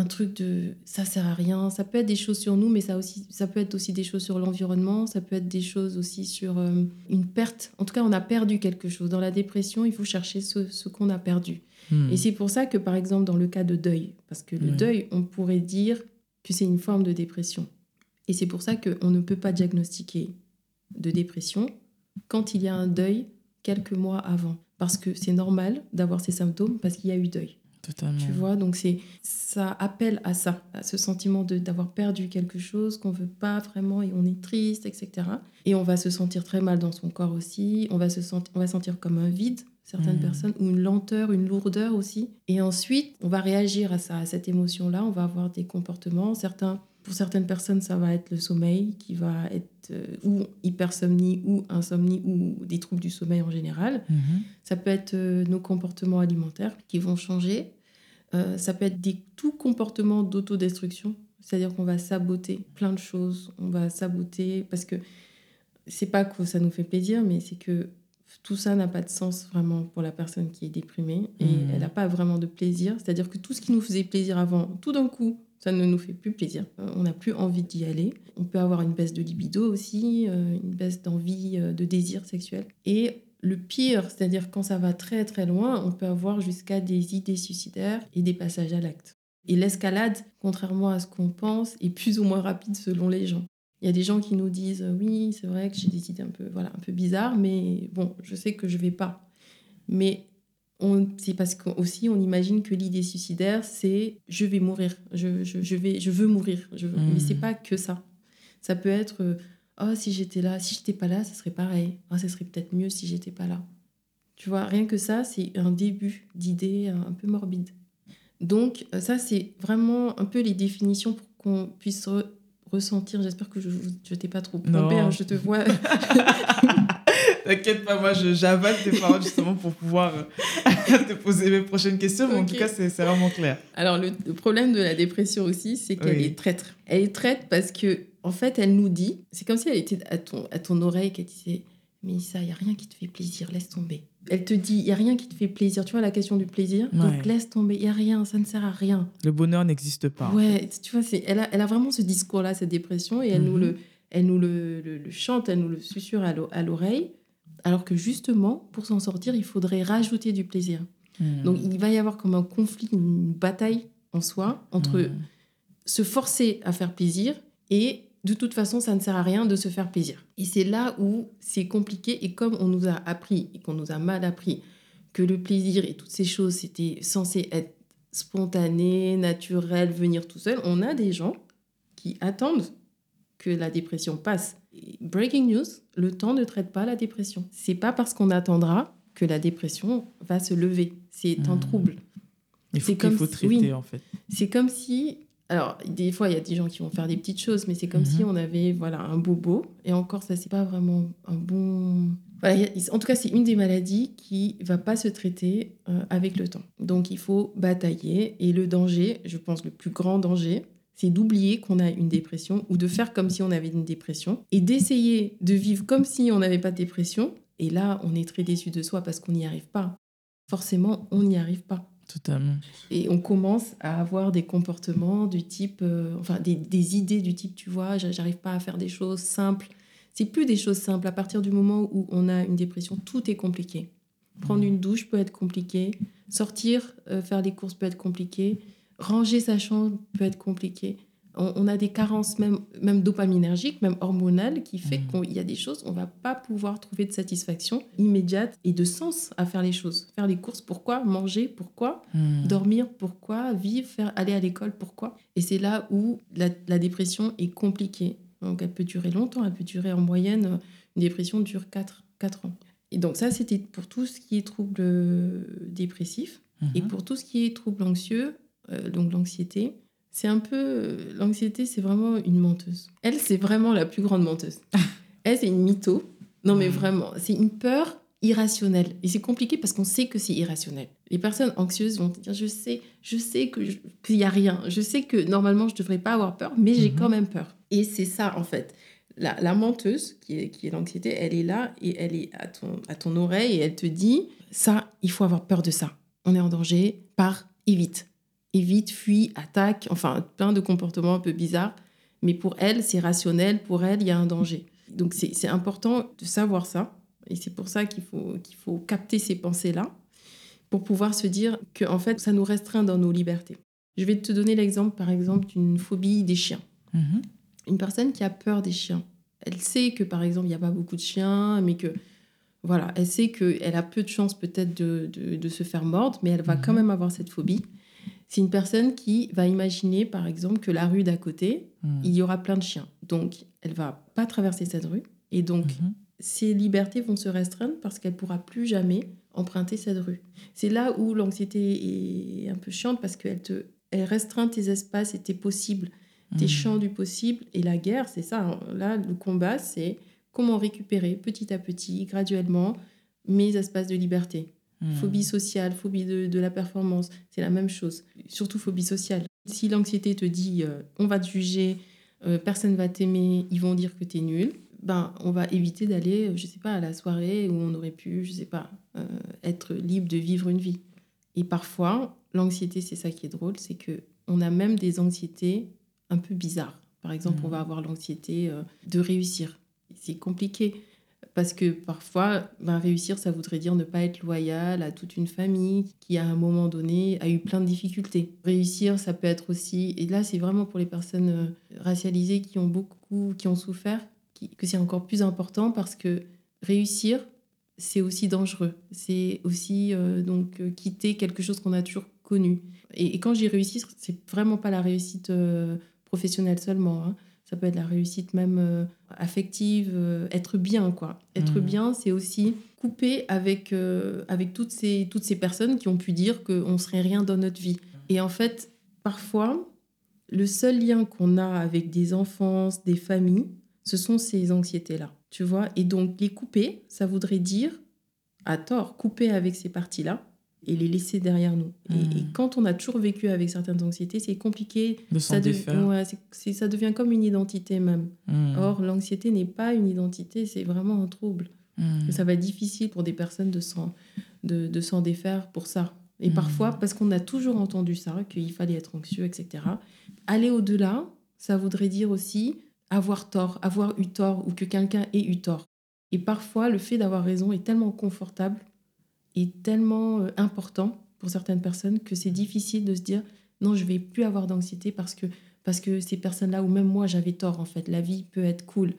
un truc de ça sert à rien. Ça peut être des choses sur nous, mais ça, aussi, ça peut être aussi des choses sur l'environnement, ça peut être des choses aussi sur euh, une perte. En tout cas, on a perdu quelque chose. Dans la dépression, il faut chercher ce, qu'on a perdu. Hmm. Et c'est pour ça que, par exemple, dans le cas de deuil, parce que le deuil, on pourrait dire que c'est une forme de dépression. Et c'est pour ça qu'on ne peut pas diagnostiquer de dépression quand il y a un deuil quelques mois avant. Parce que c'est normal d'avoir ces symptômes parce qu'il y a eu deuil. Tu vois, donc c'est ça appelle à ça, à ce sentiment d'avoir perdu quelque chose qu'on veut pas vraiment et on est triste, etc. Et on va se sentir très mal dans son corps aussi. On va se sentir, on va sentir comme un vide certaines mmh. personnes ou une lenteur, une lourdeur aussi. Et ensuite, on va réagir à ça, à cette émotion-là. On va avoir des comportements. Certains pour certaines personnes, ça va être le sommeil qui va être euh, ou hypersomnie ou insomnie ou des troubles du sommeil en général. Mhm. Ça peut être euh, nos comportements alimentaires qui vont changer. Euh, ça peut être des tout comportements d'autodestruction, c'est-à-dire qu'on va saboter plein de choses. On va saboter parce que c'est pas que ça nous fait plaisir, mais c'est que tout ça n'a pas de sens vraiment pour la personne qui est déprimée et mhm. elle n'a pas vraiment de plaisir. C'est-à-dire que tout ce qui nous faisait plaisir avant, tout d'un coup, ça ne nous fait plus plaisir. Euh, on n'a plus envie d'y aller. On peut avoir une baisse de libido aussi, euh, une baisse d'envie, de désir sexuel. Et le pire, c'est-à-dire quand ça va très très loin, on peut avoir jusqu'à des idées suicidaires et des passages à l'acte. Et l'escalade, contrairement à ce qu'on pense, est plus ou moins rapide selon les gens. Il y a des gens qui nous disent oui, c'est vrai que j'ai des idées un peu voilà, un peu bizarres, mais bon, je sais que je vais pas. Mais c'est parce qu'aussi on imagine que l'idée suicidaire c'est je vais mourir je, je, vais je veux mourir je veux... mais c'est pas que ça ça peut être oh si j'étais là si j'étais pas là ça serait pareil. Oh, ça serait peut-être mieux si j'étais pas là tu vois rien que ça c'est un début d'idée un peu morbide. Donc euh, ça c'est vraiment un peu les définitions pour qu'on puisse ressentir. J'espère que je je t'ai pas trop pompé hein, je te vois. T'inquiète pas, moi j'avale tes paroles justement pour pouvoir euh, te poser mes prochaines questions, mais en tout cas c'est vraiment clair. Alors le, problème de la dépression aussi, c'est qu'elle est traître. Elle est traître parce que en fait elle nous dit, c'est comme si elle était à ton, à ton oreille qu'elle disait mais ça, il n'y a rien qui te fait plaisir, laisse tomber. Elle te dit, il n'y a rien qui te fait plaisir. Tu vois la question du plaisir Donc laisse tomber, il n'y a rien, ça ne sert à rien. Le bonheur n'existe pas. Ouais, tu vois, elle a, elle a vraiment ce discours-là, cette dépression, et elle nous, mhm. le, elle nous le, le, chante, elle nous le susurre à l'oreille. Alors que justement, pour s'en sortir, il faudrait rajouter du plaisir. Hmm. Donc il va y avoir comme un conflit, une bataille en soi entre hmm. se forcer à faire plaisir et de toute façon, ça ne sert à rien de se faire plaisir. Et c'est là où c'est compliqué et comme on nous a appris et qu'on nous a mal appris que le plaisir et toutes ces choses, c'était censé être spontané, naturel, venir tout seul, on a des gens qui attendent que la dépression passe breaking news, le temps ne traite pas la dépression. C'est pas parce qu'on attendra que la dépression va se lever. C'est un hmm. trouble. Il faut, comme faut traiter, en fait. C'est comme si Alors, des fois, il y a des gens qui vont faire des petites choses, mais c'est comme si Mhm. on avait voilà, un bobo. Et encore, ça, c'est pas vraiment un bon. Voilà, a- en tout cas, c'est une des maladies qui va pas se traiter euh, avec le temps. Donc, il faut batailler. Et le danger, je pense, le plus grand danger, c'est d'oublier qu'on a une dépression ou de faire comme si on avait une dépression et d'essayer de vivre comme si on n'avait pas de dépression. Et là, on est très déçu de soi parce qu'on n'y arrive pas. Forcément, on n'y arrive pas. Totalement. Et on commence à avoir des comportements du type, euh, enfin des, des idées du type, tu vois, j'a- j'arrive pas à faire des choses simples. C'est plus des choses simples. À partir du moment où on a une dépression, tout est compliqué. Prendre une douche peut être compliqué. Sortir, euh, faire les courses peut être compliqué. Ranger sa chambre peut être compliqué. On, on a des carences même, même dopaminergiques, même hormonales, qui fait Mhm. qu'il y a des choses, on va pas pouvoir trouver de satisfaction immédiate et de sens à faire les choses. Faire les courses, pourquoi Manger, pourquoi Hmm. Dormir, pourquoi Vivre, faire aller à l'école, pourquoi? Et c'est là où la, la dépression est compliquée. Donc elle peut durer longtemps, elle peut durer en moyenne, euh, une dépression dure 4, 4 ans. Et donc ça, c'était pour tout ce qui est trouble euh, dépressif. Et Mhm. pour tout ce qui est trouble anxieux, euh, donc l'anxiété, c'est un peu... euh, L'anxiété, c'est vraiment une menteuse. Elle, c'est vraiment la plus grande menteuse. Elle, c'est une mytho. Non, mais Mhm. vraiment, c'est une peur irrationnelle. Et c'est compliqué parce qu'on sait que c'est irrationnel. Les personnes anxieuses vont te dire, je sais, je sais qu'il n'y a rien. Je sais que normalement, je ne devrais pas avoir peur, mais j'ai Mhm. quand même peur. Et c'est ça, en fait. La, la menteuse, qui est, qui est l'anxiété, elle est là et elle est à ton, à ton oreille et elle te dit, ça, il faut avoir peur de ça. On est en danger, pars, évite. Évite, fuis, attaque, enfin, plein de comportements un peu bizarres. Mais pour elle, c'est rationnel. Pour elle, il y a un danger. Donc, c'est important de savoir ça. Et c'est pour ça qu'il faut, qu'il faut capter ces pensées-là pour pouvoir se dire que, en fait, ça nous restreint dans nos libertés. Je vais te donner l'exemple, par exemple, d'une phobie des chiens. Mhm. Une personne qui a peur des chiens, elle sait que, par exemple, il n'y a pas beaucoup de chiens, mais que, voilà, elle sait qu'elle a peu de chances peut-être de, de, de se faire mordre, mais elle va Mhm. quand même avoir cette phobie. C'est une personne qui va imaginer, par exemple, que la rue d'à côté, Hmm. il y aura plein de chiens. Donc, elle va pas traverser cette rue. Et donc, Mhm. ses libertés vont se restreindre parce qu'elle pourra plus jamais emprunter cette rue. C'est là où l'anxiété est un peu chiante parce qu'elle te, elle restreint tes espaces et tes possibles, tes Hmm. champs du possible. Et la guerre, c'est ça. hein. Là, le combat, c'est comment récupérer petit à petit, graduellement, mes espaces de liberté. Hmm. Phobie sociale, phobie de, de la performance, c'est la même chose. Surtout phobie sociale. Si l'anxiété te dit euh, on va te juger, euh, personne va t'aimer, ils vont dire que tu es nul, ben on va éviter d'aller, euh, je sais pas, à la soirée où on aurait pu, je sais pas, euh, être libre de vivre une vie. Et parfois, l'anxiété, c'est ça qui est drôle, c'est que on a même des anxiétés un peu bizarres. Par exemple, on va avoir l'anxiété de réussir. C'est compliqué parce que parfois, ben, réussir, ça voudrait dire ne pas être loyal à toute une famille qui, à un moment donné, a eu plein de difficultés. Réussir, ça peut être aussi, et là, c'est vraiment pour les personnes euh, racialisées qui ont beaucoup, qui ont souffert, que c'est encore plus important parce que réussir, c'est aussi dangereux. C'est aussi euh, donc euh, quitter quelque chose qu'on a toujours connu. Et, quand j'ai réussi, c'est vraiment pas la réussite professionnelle seulement. hein. Ça peut être la réussite même euh, affective, euh, être bien, quoi. Être Mhm. bien, c'est aussi couper avec, euh, avec toutes, ces, toutes ces personnes qui ont pu dire qu'on serait rien dans notre vie. Et en fait, parfois, le seul lien qu'on a avec des enfances, des familles, ce sont ces anxiétés-là. Tu vois Et donc, les couper, ça voudrait dire, à tort, couper avec ces parties-là et les laisser derrière nous. Et-. Et, quand on a toujours vécu avec certaines anxiétés, c'est compliqué. De s'en Ça, de- défaire. ouais, ça devient comme une identité même. Hmm. Or, l'anxiété n'est pas une identité, c'est vraiment un trouble. Et Ça va être difficile pour des personnes de s'en de, de s'en défaire pour ça. Et parfois, parce qu'on a toujours entendu ça, qu'il fallait être anxieux, etc. Aller au-delà, ça voudrait dire aussi avoir tort, avoir eu tort, ou que quelqu'un ait eu tort. Et parfois, le fait d'avoir raison est tellement confortable et tellement euh, important pour certaines personnes que c'est difficile de se dire non, je vais plus avoir d'anxiété parce que, parce que ces personnes-là, ou même moi, j'avais tort en fait. La vie peut être cool.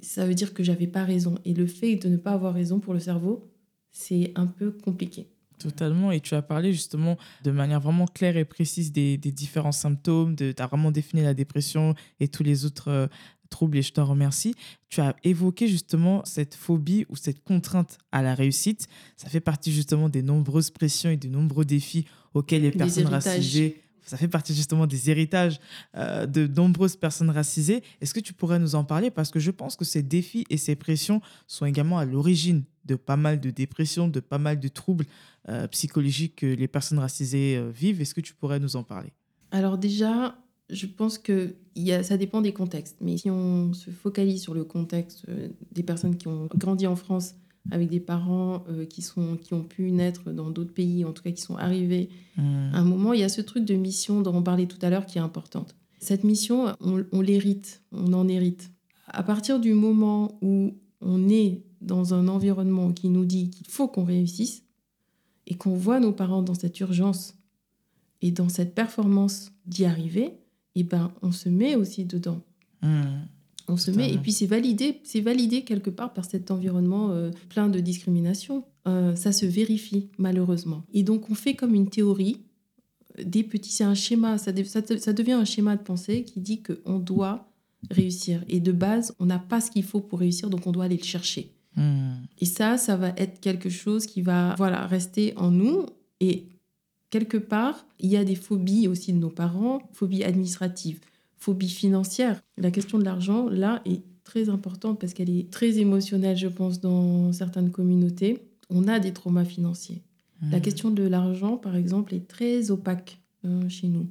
Ça veut dire que j'avais pas raison. Et le fait de ne pas avoir raison pour le cerveau, c'est un peu compliqué. Totalement. Et tu as parlé justement de manière vraiment claire et précise des, des différents symptômes. Tu as vraiment défini la dépression et tous les autres troubles et je t'en remercie. Tu as évoqué justement cette phobie ou cette contrainte à la réussite. Ça fait partie justement des nombreuses pressions et des nombreux défis auxquels les personnes racisées ça fait partie justement des héritages euh, de nombreuses personnes racisées. Est-ce que tu pourrais nous en parler? Parce que je pense que ces défis et ces pressions sont également à l'origine de pas mal de dépressions, de pas mal de troubles euh, psychologiques que les personnes racisées euh, vivent. Est-ce que tu pourrais nous en parler? Alors déjà, je pense que y a, ça dépend des contextes. Mais si on se focalise sur le contexte des personnes qui ont grandi en France avec des parents euh, qui, sont, qui ont pu naître dans d'autres pays, en tout cas qui sont arrivés mmh. à un moment, il y a ce truc de mission dont on parlait tout à l'heure qui est importante. Cette mission, on, l'hérite, on en hérite. À partir du moment où on est dans un environnement qui nous dit qu'il faut qu'on réussisse et qu'on voit nos parents dans cette urgence et dans cette performance d'y arriver, eh ben, on se met aussi dedans. Mmh. On se met, et puis c'est validé, c'est validé quelque part par cet environnement euh, plein de discrimination. Euh, ça se vérifie malheureusement. Et donc on fait comme une théorie, des petits, c'est un schéma, ça, ça, devient un schéma de pensée qui dit qu'on doit réussir. Et de base, on n'a pas ce qu'il faut pour réussir, donc on doit aller le chercher. Hmm. Et ça, ça va être quelque chose qui va voilà, rester en nous. Et quelque part, il y a des phobies aussi de nos parents, phobies administratives phobie financière. La question de l'argent, là, est très importante parce qu'elle est très émotionnelle, je pense, dans certaines communautés. On a des traumas financiers. La mmh. question de l'argent, par exemple, est très opaque euh, chez nous.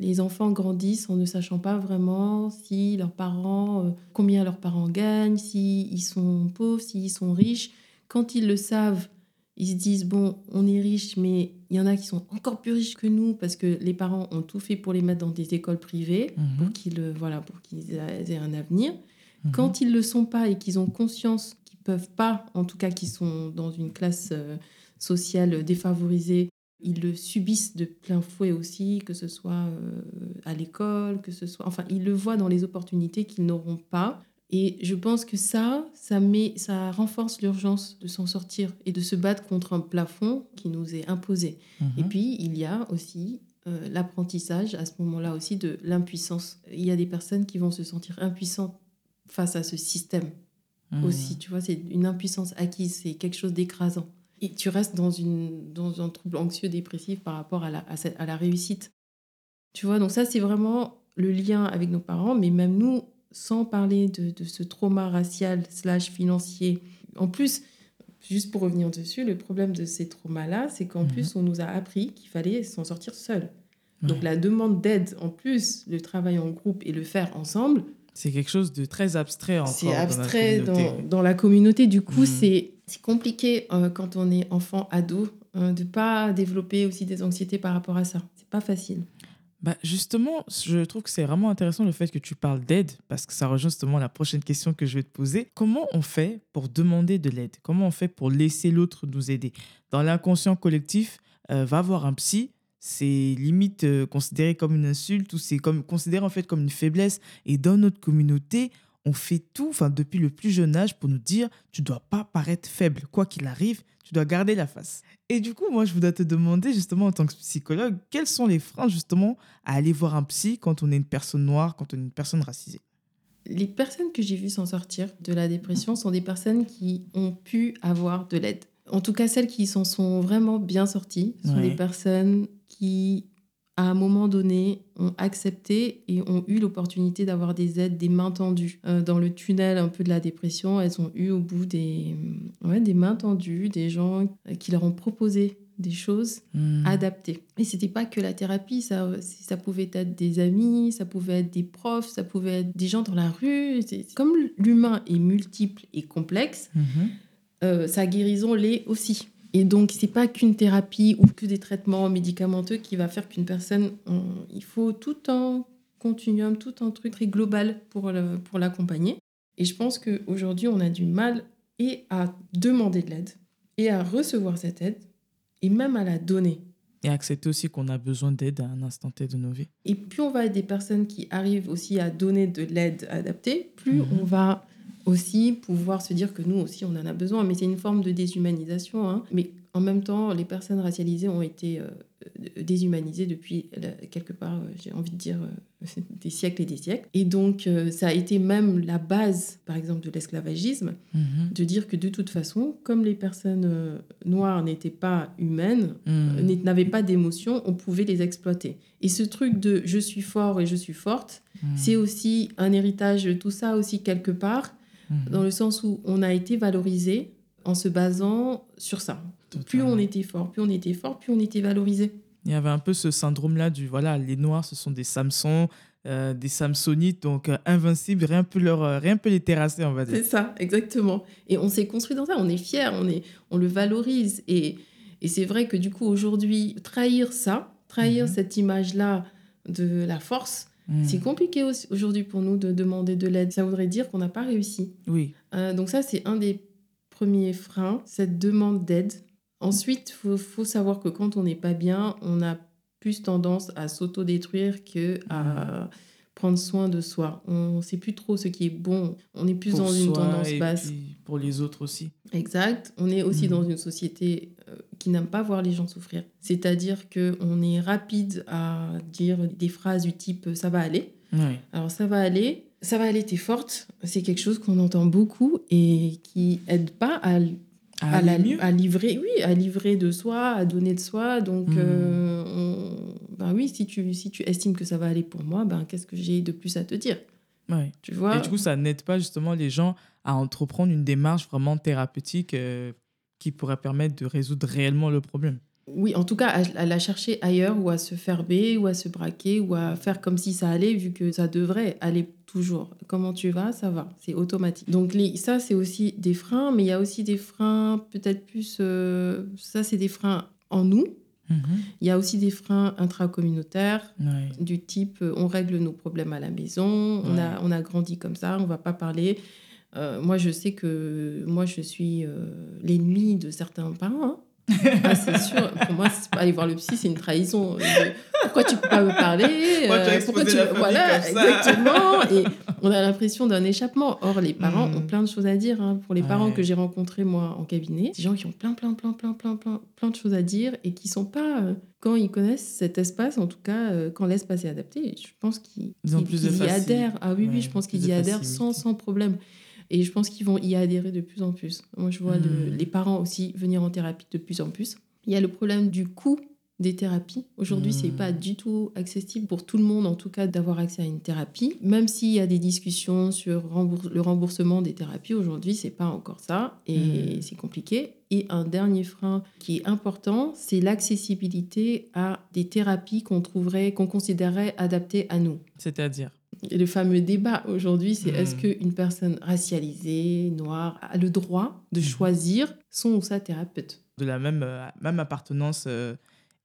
Les enfants grandissent en ne sachant pas vraiment si leurs parents, euh, combien leurs parents gagnent, s'ils sont pauvres, s'ils sont riches. Quand ils le savent, ils se disent bon, on est riche, mais il y en a qui sont encore plus riches que nous parce que les parents ont tout fait pour les mettre dans des écoles privées mhm. pour qu'ils voilà pour qu'ils aient un avenir. Mhm. Quand ils le sont pas et qu'ils ont conscience qu'ils peuvent pas, en tout cas qu'ils sont dans une classe euh, sociale défavorisée, ils le subissent de plein fouet aussi, que ce soit euh, à l'école, que ce soit, enfin, ils le voient dans les opportunités qu'ils n'auront pas. Et je pense que ça, ça, met, ça renforce l'urgence de s'en sortir et de se battre contre un plafond qui nous est imposé. Mhm. Et puis, il y a aussi euh, l'apprentissage à ce moment-là aussi de l'impuissance. Il y a des personnes qui vont se sentir impuissantes face à ce système mhm. aussi. Tu vois, c'est une impuissance acquise, c'est quelque chose d'écrasant. Et tu restes dans, une, dans un trouble anxieux dépressif par rapport à la, à, à la réussite. Tu vois, donc ça, c'est vraiment le lien avec nos parents, mais même nous, sans parler de, ce trauma racial slash financier. En plus, juste pour revenir dessus, le problème de ces traumas-là, c'est qu'en mhm. plus, on nous a appris qu'il fallait s'en sortir seul. Donc la demande d'aide, en plus, le travail en groupe et le faire ensemble. C'est quelque chose de très abstrait encore. C'est abstrait dans, la communauté. Du coup, mhm. c'est compliqué euh, quand on est enfant, ado, euh, de pas développer aussi des anxiétés par rapport à ça. C'est pas facile. Bah justement, je trouve que c'est vraiment intéressant le fait que tu parles d'aide, parce que ça rejoint justement la prochaine question que je vais te poser. Comment on fait pour demander de l'aide? Comment on fait pour laisser l'autre nous aider? Dans l'inconscient collectif, euh, va voir un psy, c'est limite euh, considéré comme une insulte ou c'est comme considéré en fait comme une faiblesse. Et dans notre communauté, on fait tout, enfin depuis le plus jeune âge, pour nous dire tu dois pas paraître faible, quoi qu'il arrive, tu dois garder la face. Et du coup, moi, je voudrais te demander justement en tant que psychologue, quels sont les freins justement à aller voir un psy quand on est une personne noire, quand on est une personne racisée? Les personnes que j'ai vues s'en sortir de la dépression sont des personnes qui ont pu avoir de l'aide. En tout cas, celles qui s'en sont vraiment bien sorties sont des personnes qui à un moment donné, ont accepté et ont eu l'opportunité d'avoir des aides, des mains tendues. Euh, dans le tunnel un peu de la dépression, elles ont eu au bout des, ouais, des mains tendues, des gens qui leur ont proposé des choses hmm. adaptées. Et c'était pas que la thérapie, ça, ça pouvait être des amis, ça pouvait être des profs, ça pouvait être des gens dans la rue. Comme l'humain est multiple et complexe, mhm. euh, sa guérison l'est aussi. Et donc, c'est pas qu'une thérapie ou que des traitements médicamenteux qui va faire qu'une personne. il faut tout un continuum, tout un truc très global pour, pour l'accompagner. Et je pense qu'aujourd'hui, on a du mal et à demander de l'aide, et à recevoir cette aide, et même à la donner. Et accepter aussi qu'on a besoin d'aide à un instant T de nos vies. Et plus on va être des personnes qui arrivent aussi à donner de l'aide adaptée, plus mhm. on va aussi pouvoir se dire que nous aussi on en a besoin. Mais c'est une forme de déshumanisation. Hein. Mais en même temps, les personnes racialisées ont été euh, déshumanisé depuis quelque part, j'ai envie de dire, des siècles et des siècles. Et donc, ça a été même la base, par exemple, de l'esclavagisme, Mhm. de dire que de toute façon, comme les personnes euh, noires n'étaient pas humaines, euh, n'avaient pas d'émotions, on pouvait les exploiter. Et ce truc de je suis fort et je suis forte, Mhm. c'est aussi un héritage tout ça aussi quelque part, Dans le sens où on a été valorisé en se basant sur ça. Plus on était fort, plus on était fort, plus on était valorisé. Il y avait un peu ce syndrome-là du voilà, les Noirs, ce sont des Samsons, euh, des Samsonites, donc euh, invincibles, rien peut, leur, euh, rien peut les terrasser, on va dire. C'est ça, exactement. Et on s'est construit dans ça, on est fiers, on, est, on le valorise. Et, et c'est vrai que du coup, aujourd'hui, trahir ça, trahir Mhm. cette image-là de la force, Mhm. c'est compliqué aujourd'hui pour nous de demander de l'aide. Ça voudrait dire qu'on n'a pas réussi. Oui, Euh, donc ça, c'est un des premiers freins, cette demande d'aide. Ensuite, il faut, faut savoir que quand on n'est pas bien, on a plus tendance à s'autodétruire que à prendre soin de soi. On ne sait plus trop ce qui est bon. On est plus pour dans une tendance basse. puis pour les autres aussi. Exact. On est aussi Mhm. dans une société euh, qui n'aime pas voir les gens souffrir. C'est-à-dire qu'on est rapide à dire des phrases du type « ça va aller ». Oui. Alors ça va aller, ça va aller, t'es forte. C'est quelque chose qu'on entend beaucoup et qui aide pas à, à, la- à livrer, oui, à livrer de soi, à donner de soi. Donc, euh, on- ben oui, si tu, si tu estimes que ça va aller pour moi, ben qu'est-ce que j'ai de plus à te dire? Ouais. Tu vois? Et du coup, ça n'aide pas justement les gens à entreprendre une démarche vraiment thérapeutique euh, qui pourrait permettre de résoudre réellement le problème. Oui, en tout cas, à, à la chercher ailleurs ou à se ferber ou à se braquer ou à faire comme si ça allait vu que ça devrait aller toujours. Comment tu vas? Ça va, c'est automatique. Donc les, ça, c'est aussi des freins, mais il y a aussi des freins peut-être plus... euh, ça, c'est des freins en nous. Il y a aussi des freins intracommunautaires Ouais. du type euh, on règle nos problèmes à la maison, on, a, on a grandi comme ça, on va pas parler. Euh, moi, je sais que moi, je suis euh, l'ennemi de certains parents. hein. Ah, c'est sûr. Pour moi, c'est pas aller voir le psy, c'est une trahison. Pourquoi tu peux pas me parler Pourquoi tu as Euh, tu la famille voilà comme ça exactement. Et on a l'impression d'un échappement. Or, les parents Mm. ont plein de choses à dire. hein. Pour les parents que j'ai rencontrés moi en cabinet, des gens qui ont plein, plein, plein, plein, plein, plein, plein de choses à dire et qui sont pas euh, quand ils connaissent cet espace, en tout cas euh, quand l'espace est adapté, je pense qu'ils y adhèrent. Ah oui, ouais, oui, je pense qu'ils y adhèrent sans, sans problème. Et je pense qu'ils vont y adhérer de plus en plus. Moi, je vois le- Mm. les parents aussi venir en thérapie de plus en plus. Il y a le problème du coût des thérapies. Aujourd'hui, c'est Mm. pas du tout accessible pour tout le monde, en tout cas, d'avoir accès à une thérapie. Même s'il y a des discussions sur le remboursement des thérapies, aujourd'hui, c'est pas encore ça et Mm. c'est compliqué. Et un dernier frein qui est important, c'est l'accessibilité à des thérapies qu'on trouverait, qu'on considérerait adaptées à nous. C'est-à-dire? Le fameux débat aujourd'hui, c'est Mm. est-ce qu'une personne racialisée, noire, a le droit de Mhm. choisir son ou sa thérapeute? De la même, euh, même appartenance euh,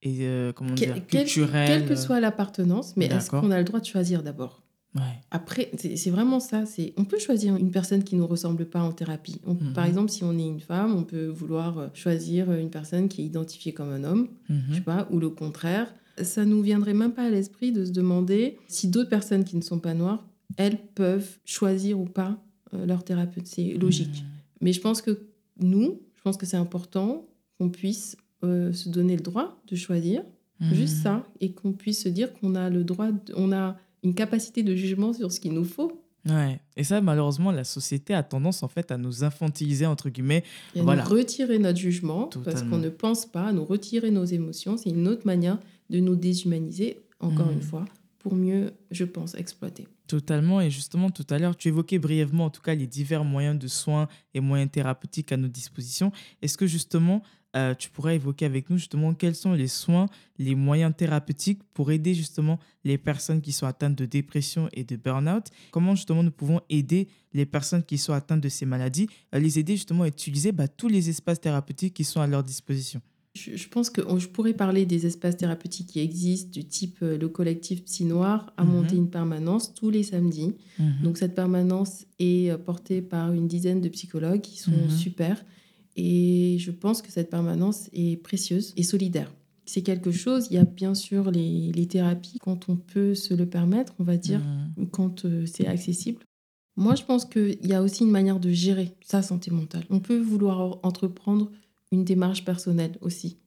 et euh, comment dire culturelle. Quelle que soit l'appartenance, mais est-ce qu'on a le droit de choisir d'abord? Ouais. Après, c'est vraiment ça. C'est on peut choisir une personne qui nous ressemble pas en thérapie. On- Mhm. Par exemple, si on est une femme, on peut vouloir choisir une personne qui est identifiée comme un homme, Mhm. je sais pas, ou le contraire. Ça nous viendrait même pas à l'esprit de se demander si d'autres personnes qui ne sont pas noires, elles peuvent choisir ou pas euh, leur thérapeute. C'est logique. Mais je pense que nous, je pense que c'est important qu'on puisse euh, se donner le droit de choisir, juste ça, et qu'on puisse se dire qu'on a le droit, de- on a une capacité de jugement sur ce qu'il nous faut. Ouais. Et ça, malheureusement, la société a tendance en fait à nous infantiliser entre guillemets. Et à Voilà. nous retirer notre jugement parce qu'on ne pense pas, à nous retirer nos émotions. C'est une autre manière de nous déshumaniser, encore une fois, pour mieux, je pense, exploiter. Totalement. Et justement, tout à l'heure, tu évoquais brièvement, en tout cas, les divers moyens de soins et moyens thérapeutiques à notre disposition. Est-ce que justement, euh, tu pourrais évoquer avec nous justement quels sont les soins, les moyens thérapeutiques pour aider justement les personnes qui sont atteintes de dépression et de burn-out? Comment justement nous pouvons aider les personnes qui sont atteintes de ces maladies, à les aider justement à utiliser bah, tous les espaces thérapeutiques qui sont à leur disposition? Je, pense que je pourrais parler des espaces thérapeutiques qui existent, du type euh, le collectif Psy Noir a Mhm. monté une permanence tous les samedis. Donc cette permanence est euh, portée par une dizaine de psychologues qui sont Mhm. super. Et je pense que cette permanence est précieuse et solidaire. C'est quelque chose, il y a bien sûr les, les thérapies quand on peut se le permettre, on va dire, Mhm. quand euh, c'est accessible. Moi, je pense qu'il y a aussi une manière de gérer sa santé mentale. On peut vouloir entreprendre une démarche personnelle aussi.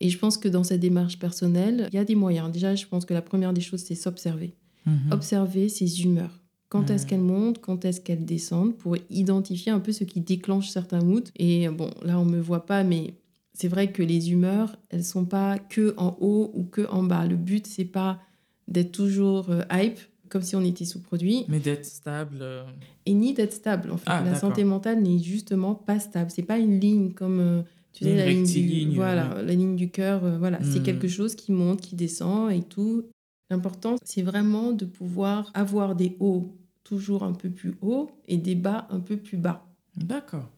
Et je pense que dans cette démarche personnelle, il y a des moyens. Déjà, je pense que la première des choses, c'est s'observer. Mhm. Observer ses humeurs. Quand est-ce qu'elles montent, quand est-ce qu'elles descendent, pour identifier un peu ce qui déclenche certains moods. Et bon, là, on me voit pas, mais c'est vrai que les humeurs, elles sont pas que en haut ou que en bas. Le but, c'est pas d'être toujours euh, hype, comme si on était sous-produit, Mais d'être stable. euh, et ni d'être stable. En fait, Ah, la santé mentale n'est justement pas stable. C'est pas une ligne comme euh, tu sais la ligne du voilà, la ligne du cœur. euh, voilà, c'est Hmm. quelque chose qui monte, qui descend et tout. L'important, c'est vraiment de pouvoir avoir des hauts toujours un peu plus hauts et des bas un peu plus bas. D'accord.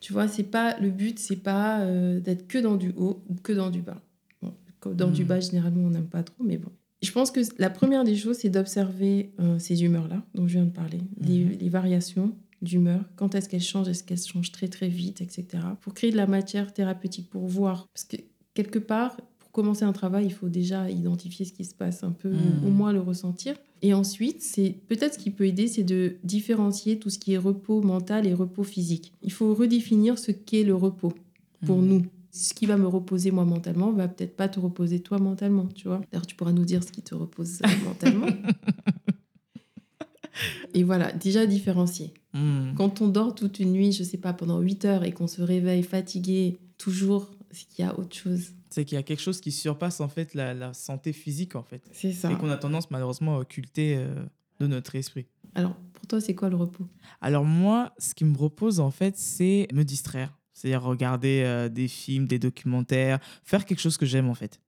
Tu vois, c'est pas le but, c'est pas euh, d'être que dans du haut ou que dans du bas. Bon, dans du Hmm. bas, généralement, on n'aime pas trop, mais bon. Je pense que la première des choses, c'est d'observer euh, ces humeurs-là dont je viens de parler, les, Mhm. les variations d'humeur, quand est-ce qu'elles changent, est-ce qu'elles changent très très vite, etc. Pour créer de la matière thérapeutique, pour voir. Parce que quelque part, pour commencer un travail, il faut déjà identifier ce qui se passe un peu, Mhm. au moins le ressentir. Et ensuite, c'est peut-être ce qui peut aider, c'est de différencier tout ce qui est repos mental et repos physique. Il faut redéfinir ce qu'est le repos pour Mhm. nous. Ce qui va me reposer moi mentalement va peut-être pas te reposer toi mentalement, tu vois. D'ailleurs, tu pourras nous dire ce qui te repose euh, mentalement. Et voilà, déjà différencier. Hmm. Quand on dort toute une nuit, je sais pas, pendant 8 heures et qu'on se réveille fatigué, toujours, c'est qu'il y a autre chose. C'est qu'il y a quelque chose qui surpasse en fait la, la santé physique en fait. C'est ça. Et qu'on a tendance malheureusement à occulter euh, de notre esprit. Alors, pour toi, c'est quoi le repos? Alors moi, ce qui me repose en fait, c'est me distraire. C'est-à-dire regarder euh, des films, des documentaires, faire quelque chose que j'aime en fait.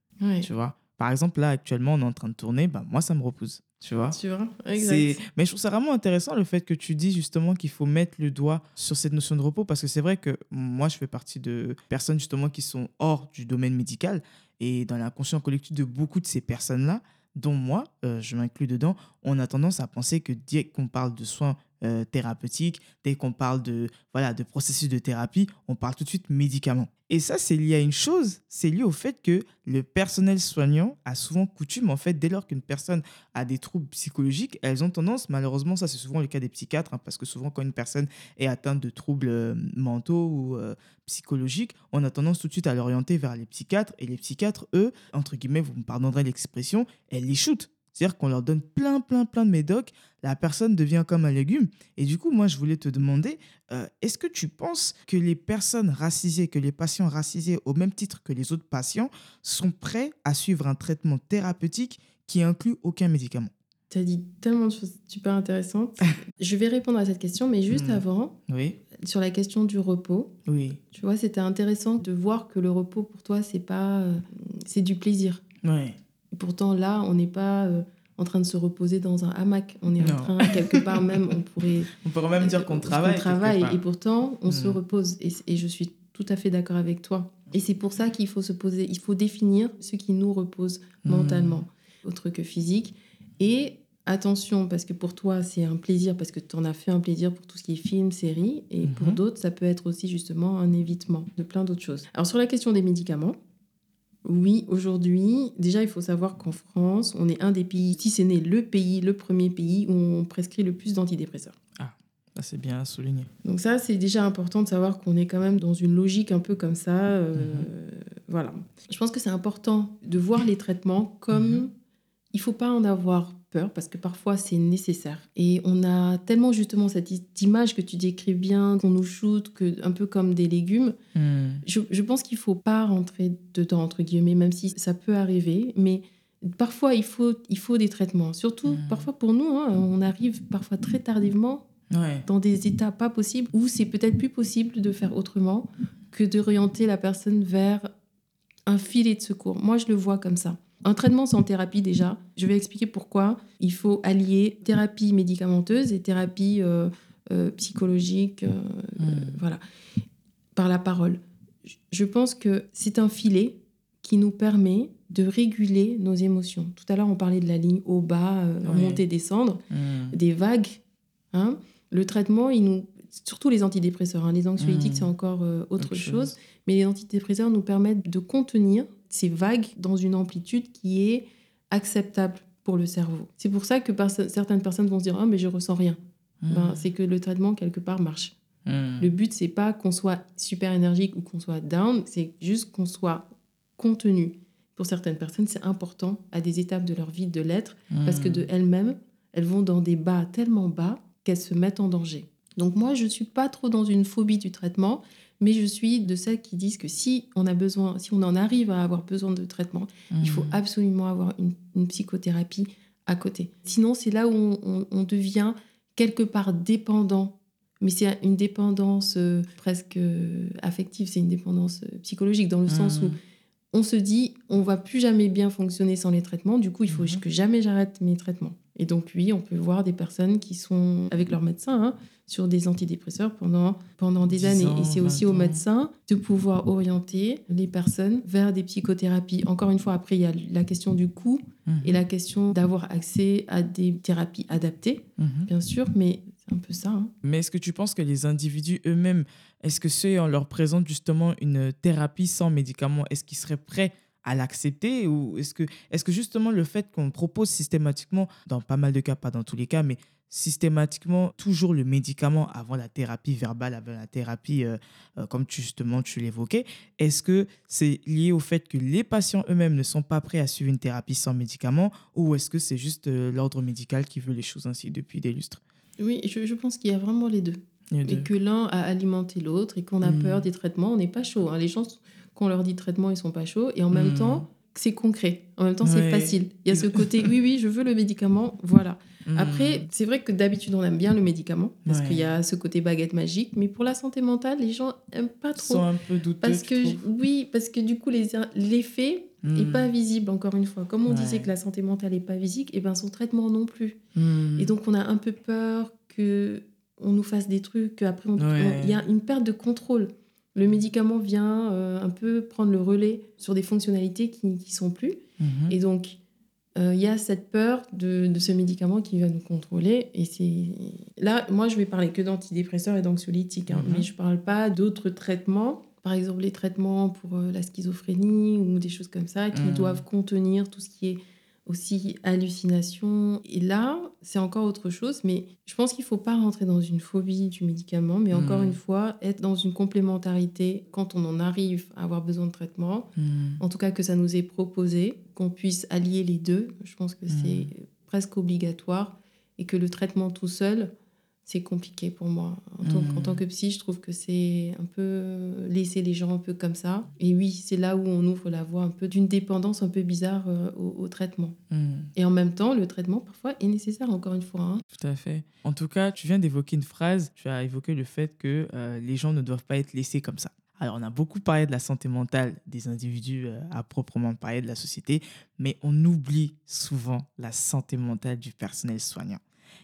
Tu vois? Par exemple, là actuellement, on est en train de tourner, bah, moi ça me repose. Tu vois? Tu vois? C'est- Exact. Mais je trouve ça vraiment intéressant le fait que tu dis justement qu'il faut mettre le doigt sur cette notion de repos parce que c'est vrai que moi je fais partie de personnes justement qui sont hors du domaine médical et dans l'inconscient collectif de beaucoup de ces personnes-là, dont moi, euh, je m'inclus dedans, on a tendance à penser que dès qu'on parle de soins euh, thérapeutiques, dès qu'on parle de, voilà, de processus de thérapie, on parle tout de suite médicaments. Et ça, c'est lié à une chose, c'est lié au fait que le personnel soignant a souvent coutume, en fait, dès lors qu'une personne a des troubles psychologiques, elles ont tendance, malheureusement, ça c'est souvent le cas des psychiatres, hein, parce que souvent quand une personne est atteinte de troubles euh, mentaux ou euh, psychologiques, on a tendance tout de suite à l'orienter vers les psychiatres, et les psychiatres, eux, entre guillemets, vous me pardonnerez l'expression, elles les shootent. C'est-à-dire qu'on leur donne plein, plein, plein de médocs, la personne devient comme un légume. Et du coup, moi, je voulais te demander, euh, est-ce que tu penses que les personnes racisées, que les patients racisés, au même titre que les autres patients, sont prêts à suivre un traitement thérapeutique qui inclut aucun médicament? Tu as dit tellement de choses super intéressantes. je vais répondre à cette question, mais juste Hmm. avant, Oui, sur la question du repos, oui, tu vois, c'était intéressant de voir que le repos pour toi, c'est pas, euh, c'est du plaisir. oui. Et pourtant, là, on n'est pas euh, en train de se reposer dans un hamac. On est Non. en train, quelque part même, on pourrait. On pourrait même dire qu'on euh, travaille. quelque travaille et pourtant, on se Hmm. repose. Et, et je suis tout à fait d'accord avec toi. Et c'est pour ça qu'il faut se poser, il faut définir ce qui nous repose Hmm. mentalement, autre que physique. Et attention, parce que pour toi, c'est un plaisir, parce que tu en as fait un plaisir pour tout ce qui est film, série. Et pour Mhm. d'autres, ça peut être aussi justement un évitement de plein d'autres choses. Alors, sur la question des médicaments, oui, aujourd'hui, déjà, il faut savoir qu'en France, on est un des pays, si ce n'est le pays, le premier pays où on prescrit le plus d'antidépresseurs. Ça, c'est bien souligné. Donc ça, c'est déjà important de savoir qu'on est quand même dans une logique un peu comme ça. euh, Voilà. Je pense que c'est important de voir les traitements comme... Mhm. Il faut pas en avoir peur parce que parfois c'est nécessaire. Et on a tellement justement cette image que tu décris bien, qu'on nous shoot que, un peu comme des légumes. Hmm. Je, je pense qu'il faut pas rentrer dedans, entre guillemets, même si ça peut arriver. Mais parfois, il faut, il faut des traitements. Surtout, Mhm. parfois pour nous, hein, on arrive parfois très tardivement Ouais. dans des états pas possibles où c'est peut-être plus possible de faire autrement que d'orienter la personne vers un filet de secours. Moi, je le vois comme ça. Un traitement sans thérapie déjà, je vais expliquer pourquoi il faut allier thérapie médicamenteuse et thérapie euh, euh, psychologique, euh, euh, voilà, par la parole. Je- pense que c'est un filet qui nous permet de réguler nos émotions. Tout à l'heure, on parlait de la ligne haut-bas, euh, Oui. monter, descendre Hmm. des vagues. hein. Le traitement, il nous, surtout les antidépresseurs, hein, les anxiolytiques, Mhm. c'est encore euh, autre, Autre chose. chose. mais les antidépresseurs nous permettent de contenir ces vagues dans une amplitude qui est acceptable pour le cerveau. C'est pour ça que perso- certaines personnes vont se dire ah mais je ressens rien. Ben, Hmm. c'est que le traitement quelque part marche. Hmm. Le but c'est pas qu'on soit super énergique ou qu'on soit down, c'est juste qu'on soit contenu. Pour certaines personnes, c'est important à des étapes de leur vie de l'être, parce que Hmm. de elles-mêmes, elles vont dans des bas tellement bas qu'elles se mettent en danger. Donc moi, je ne suis pas trop dans une phobie du traitement, mais je suis de celles qui disent que si on a besoin, si on en arrive à avoir besoin de traitement, il faut Hmm. absolument avoir une, une psychothérapie à côté. Sinon, c'est là où on, on- on devient quelque part dépendant. Mais c'est une dépendance euh, presque euh, affective, c'est une dépendance euh, psychologique, dans le sens où on se dit on va plus jamais bien fonctionner sans les traitements, du coup il faut Mhm. que jamais j'arrête mes traitements. Et donc oui, on peut voir des personnes qui sont avec leur médecin hein, sur des antidépresseurs pendant, pendant des 10 années. ans, Et c'est aussi 20 au médecin de pouvoir orienter les personnes vers des psychothérapies. Encore une fois, après il y a la question du coût Mhm. et la question d'avoir accès à des thérapies adaptées, Mhm. bien sûr, mais c'est un peu ça. hein. Mais est-ce que tu penses que les individus eux-mêmes, est-ce que ceux on leur présente justement une thérapie sans médicaments, est-ce qu'ils seraient prêts à l'accepter ou est-ce que, est que justement le fait qu'on propose systématiquement, dans pas mal de cas, pas dans tous les cas, mais systématiquement toujours le médicament avant la thérapie verbale, avant la thérapie, euh, euh, comme tu, justement tu l'évoquais, est-ce que c'est lié au fait que les patients eux-mêmes ne sont pas prêts à suivre une thérapie sans médicaments ou est-ce que c'est juste euh, l'ordre médical qui veut les choses ainsi depuis des lustres? Oui, je, je pense qu'il y a vraiment les deux. Et que l'un a alimenté l'autre et qu'on a Mm. peur des traitements, on n'est pas chaud. hein. Les gens, qu'on leur dit traitement, ils sont pas chauds. Et en même Mm. temps, c'est concret. En même temps, c'est Ouais. facile. Il y a ce côté, oui, oui, je veux le médicament, voilà. Hmm. Après, c'est vrai que d'habitude, on aime bien le médicament parce Ouais. qu'il y a ce côté baguette magique. Mais pour la santé mentale, les gens aiment pas Ils sont trop. un peu douteux. Parce que, oui, parce que du coup, l'effet n'est Hmm. pas visible, encore une fois. Comme on Ouais. disait que la santé mentale n'est pas visible, et ben son traitement non plus. Hmm. Et donc, on a un peu peur que on nous fasse des trucs, qu'après, il y a une perte de contrôle. Le médicament vient euh, un peu prendre le relais sur des fonctionnalités qui ne sont plus. Mhm. Et donc, euh, il y a cette peur de, de ce médicament qui va nous contrôler. Et c'est là, moi, je vais parler que d'antidépresseurs et d'anxiolytiques, hein, Mhm. mais je ne parle pas d'autres traitements. Par exemple, les traitements pour euh, la schizophrénie ou des choses comme ça qui Mhm. doivent contenir tout ce qui est aussi hallucination. Et là, c'est encore autre chose, mais je pense qu'il ne faut pas rentrer dans une phobie du médicament, mais encore Mhm. une fois, être dans une complémentarité quand on en arrive à avoir besoin de traitement Hmm. en tout cas que ça nous est proposé, qu'on puisse allier les deux. Je pense que c'est presque obligatoire et que le traitement tout seul, c'est compliqué pour moi. En, tant, en tant que psy, je trouve que c'est un peu laisser les gens un peu comme ça. Et oui, c'est là où on ouvre la voie un peu d'une dépendance un peu bizarre euh, au, au traitement. Hmm. Et en même temps, le traitement parfois est nécessaire, encore une fois. hein. Tout à fait. En tout cas, tu viens d'évoquer une phrase, tu as évoqué le fait que euh, les gens ne doivent pas être laissés comme ça. Alors, on a beaucoup parlé de la santé mentale des individus euh, à proprement parler de la société, mais on oublie souvent la santé mentale du personnel soignant.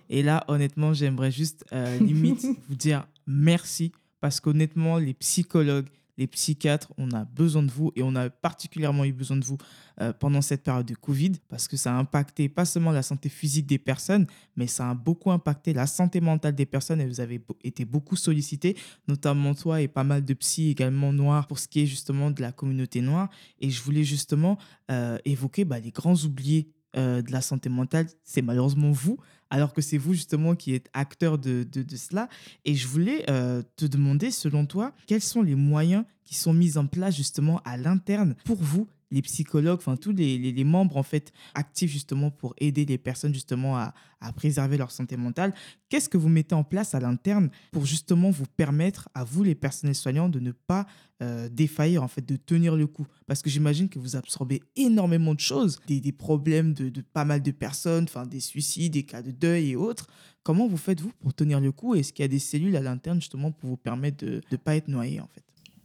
Et là, honnêtement, j'aimerais juste euh, limite vous dire merci parce qu'honnêtement, les psychologues, les psychiatres, on a besoin de vous et on a particulièrement eu besoin de vous euh, pendant cette période de Covid parce que ça a impacté pas seulement la santé physique des personnes, mais ça a beaucoup impacté la santé mentale des personnes et vous avez été beaucoup sollicité, notamment toi et pas mal de psy également noirs pour ce qui est justement de la communauté noire. Et je voulais justement euh, évoquer bah, les grands oubliés euh, de la santé mentale, c'est malheureusement vous, alors que c'est vous justement qui êtes acteur de, de, cela. Et je voulais euh, te demander, selon toi, quels sont les moyens qui sont mis en place justement à l'interne pour vous les psychologues, enfin tous les, les, les membres en fait actifs justement pour aider les personnes justement à, à préserver leur santé mentale. Qu'est-ce que vous mettez en place à l'interne pour justement vous permettre à vous les personnels soignants de ne pas euh, défaillir en fait, de tenir le coup? Parce que j'imagine que vous absorbez énormément de choses, des, des problèmes de, de pas mal de personnes, enfin des suicides, des cas de deuil et autres. Comment vous faites-vous pour tenir le coup? Est-ce qu'il y a des cellules à l'interne justement pour vous permettre de ne pas être noyé en fait?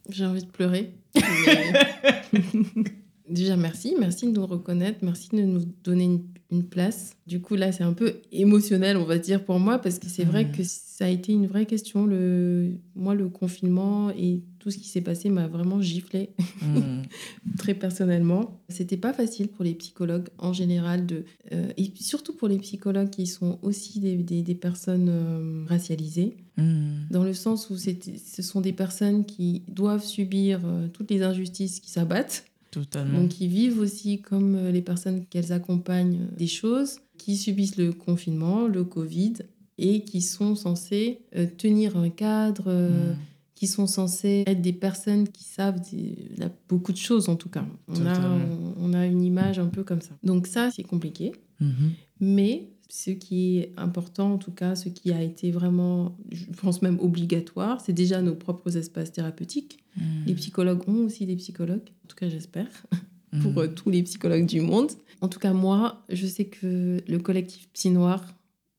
J'ai envie de pleurer. Mais- Déjà, merci. Merci de nous reconnaître. Merci de nous donner une, une place. Du coup, là, c'est un peu émotionnel, on va dire, pour moi, parce que c'est vrai que ça a été une vraie question. Le... Moi, le confinement et tout ce qui s'est passé m'a vraiment giflé, Hmm. très personnellement. C'était pas facile pour les psychologues en général, de, euh, et surtout pour les psychologues qui sont aussi des, des- des personnes euh, racialisées Hmm. dans le sens où ce sont des personnes qui doivent subir euh, toutes les injustices qui s'abattent, Totalement. donc qui vivent aussi comme euh, les personnes qu'elles accompagnent euh, des choses, qui subissent le confinement, le Covid, et qui sont censées euh, tenir un cadre, Hmm. qui sont censés être des personnes qui savent beaucoup de choses en tout cas. On a, on, a, une image un peu comme ça. Donc ça, c'est compliqué. Mhm. Mais ce qui est important, en tout cas, ce qui a été vraiment, je pense même obligatoire, c'est déjà nos propres espaces thérapeutiques. Mhm. Les psychologues ont aussi des psychologues, en tout cas j'espère, pour mhm. euh, tous les psychologues du monde. En tout cas, moi, je sais que le collectif Psy Noir,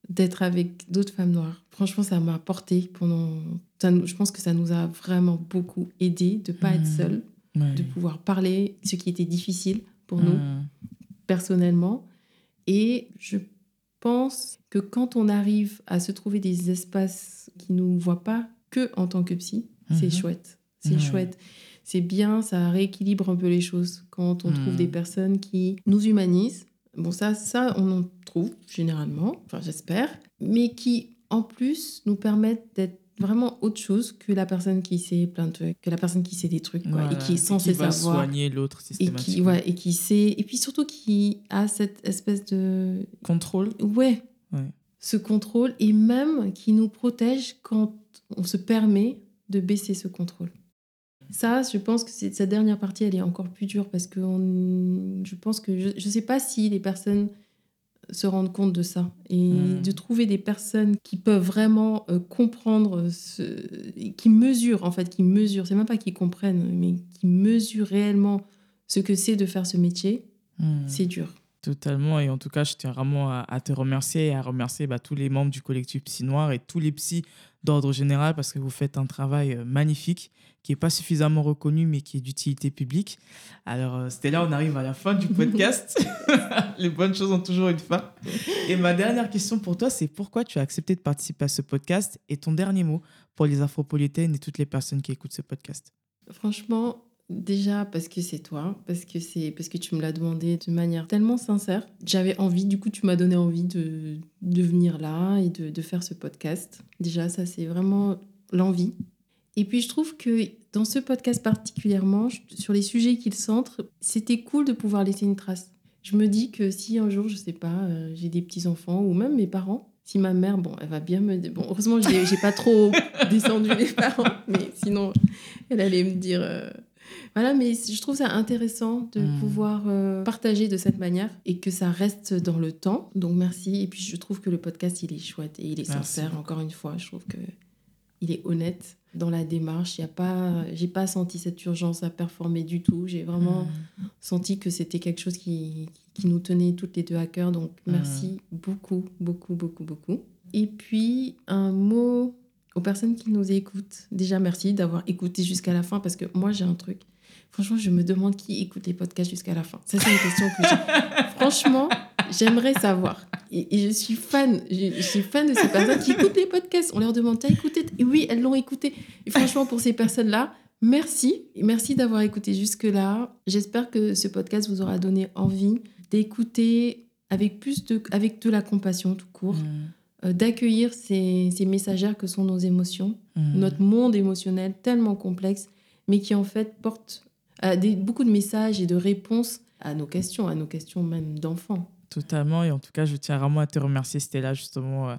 d'être avec d'autres femmes noires, franchement, ça m'a apporté pendant. je pense que ça nous a vraiment beaucoup aidé de ne pas être seul, de pouvoir parler ce qui était difficile pour nous personnellement et je pense que quand on arrive à se trouver des espaces qui ne nous voient pas que en tant que psy, c'est mhm. chouette. C'est chouette. C'est bien, ça rééquilibre un peu les choses quand on trouve des mhm. personnes qui nous humanisent. Bon, ça, ça, on en trouve généralement, enfin j'espère, mais qui en plus nous permettent d'être vraiment autre chose que la personne qui sait plein de trucs, que la personne qui sait des trucs, quoi, et qui est censée savoir. soigner l'autre systématiquement. Et qui, ouais, et qui sait, et puis surtout qui a cette espèce de. Contrôle Ouais. ouais. Ce contrôle, et même qui nous protège quand on se permet de baisser ce contrôle. Ça, je pense que cette dernière partie, elle est encore plus dure parce que on, je pense que je ne sais pas si les personnes se rendre compte de ça et hmm. de trouver des personnes qui peuvent vraiment euh, comprendre, ce, qui mesurent en fait, qui mesurent, c'est même pas qui comprennent, mais qui mesurent réellement ce que c'est de faire ce métier, hmm. c'est dur. Totalement. Et en tout cas, je tiens vraiment à, te remercier et à remercier bah, tous les membres du collectif Psy Noir et tous les psys d'ordre général parce que vous faites un travail euh, magnifique qui n'est pas suffisamment reconnu mais qui est d'utilité publique. Alors, euh, c'était là, on arrive à la fin du podcast. les bonnes choses ont toujours une fin. Et ma dernière question pour toi, c'est pourquoi tu as accepté de participer à ce podcast? Et ton dernier mot pour les afropolitaines et toutes les personnes qui écoutent ce podcast Franchement, Déjà parce que c'est toi, parce que c'est parce que tu me l'as demandé de manière tellement sincère. J'avais envie, du coup tu m'as donné envie de, de venir là et de, de faire ce podcast. Déjà ça c'est vraiment l'envie. Et puis je trouve que dans ce podcast particulièrement, sur les sujets qu'il centre, c'était cool de pouvoir laisser une trace. Je me dis que si un jour, je sais pas, euh, j'ai des petits-enfants ou même mes parents, si ma mère, bon, elle va bien me... Bon, heureusement, j'ai pas trop descendu les parents, mais sinon, elle allait me dire... Euh, voilà, mais je trouve ça intéressant de hmm. pouvoir euh, partager de cette manière et que ça reste dans le temps. Donc merci. Et puis je trouve que le podcast, il est chouette et il est sincère. Encore une fois, je trouve que il est honnête dans la démarche. Il y a pas, j'ai pas senti cette urgence à performer du tout. J'ai vraiment hmm. senti que c'était quelque chose qui, qui, nous tenait toutes les deux à cœur. Donc hmm. merci beaucoup, beaucoup, beaucoup, beaucoup. Et puis un mot aux personnes qui nous écoutent, déjà merci d'avoir écouté jusqu'à la fin parce que moi j'ai un truc. Franchement, je me demande qui écoute les podcasts jusqu'à la fin. Ça, c'est une question que j'ai. Franchement, j'aimerais savoir. Et, je suis fan. Je, suis fan de ces personnes qui écoutent les podcasts. On leur demande T'as écouté Et oui, elles l'ont écouté. Et franchement, pour ces personnes-là, merci. Merci d'avoir écouté jusque-là. J'espère que ce podcast vous aura donné envie d'écouter avec plus de, avec de la compassion tout court. Mmh. Euh, d'accueillir ces, ces, messagères que sont nos émotions, mmh. notre monde émotionnel tellement complexe, mais qui en fait porte des, beaucoup de messages et de réponses à nos questions, à nos questions même d'enfants. Totalement, et en tout cas, je tiens vraiment à te remercier, Stella, justement, euh,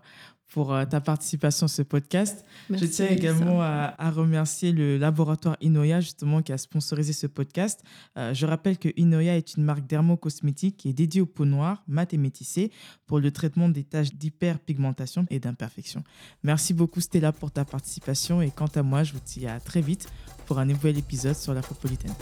pour euh, ta participation à ce podcast. je tiens également à, remercier le laboratoire Inoya, justement, qui a sponsorisé ce podcast. Euh, je rappelle que Inoya est une marque dermocosmétique qui est dédiée aux peaux noires, mat et métissées, pour le traitement des taches d'hyperpigmentation et d'imperfection. Merci beaucoup, Stella, pour ta participation. Et quant à moi, je vous dis à très vite pour un nouvel épisode sur l'Afropolitaine.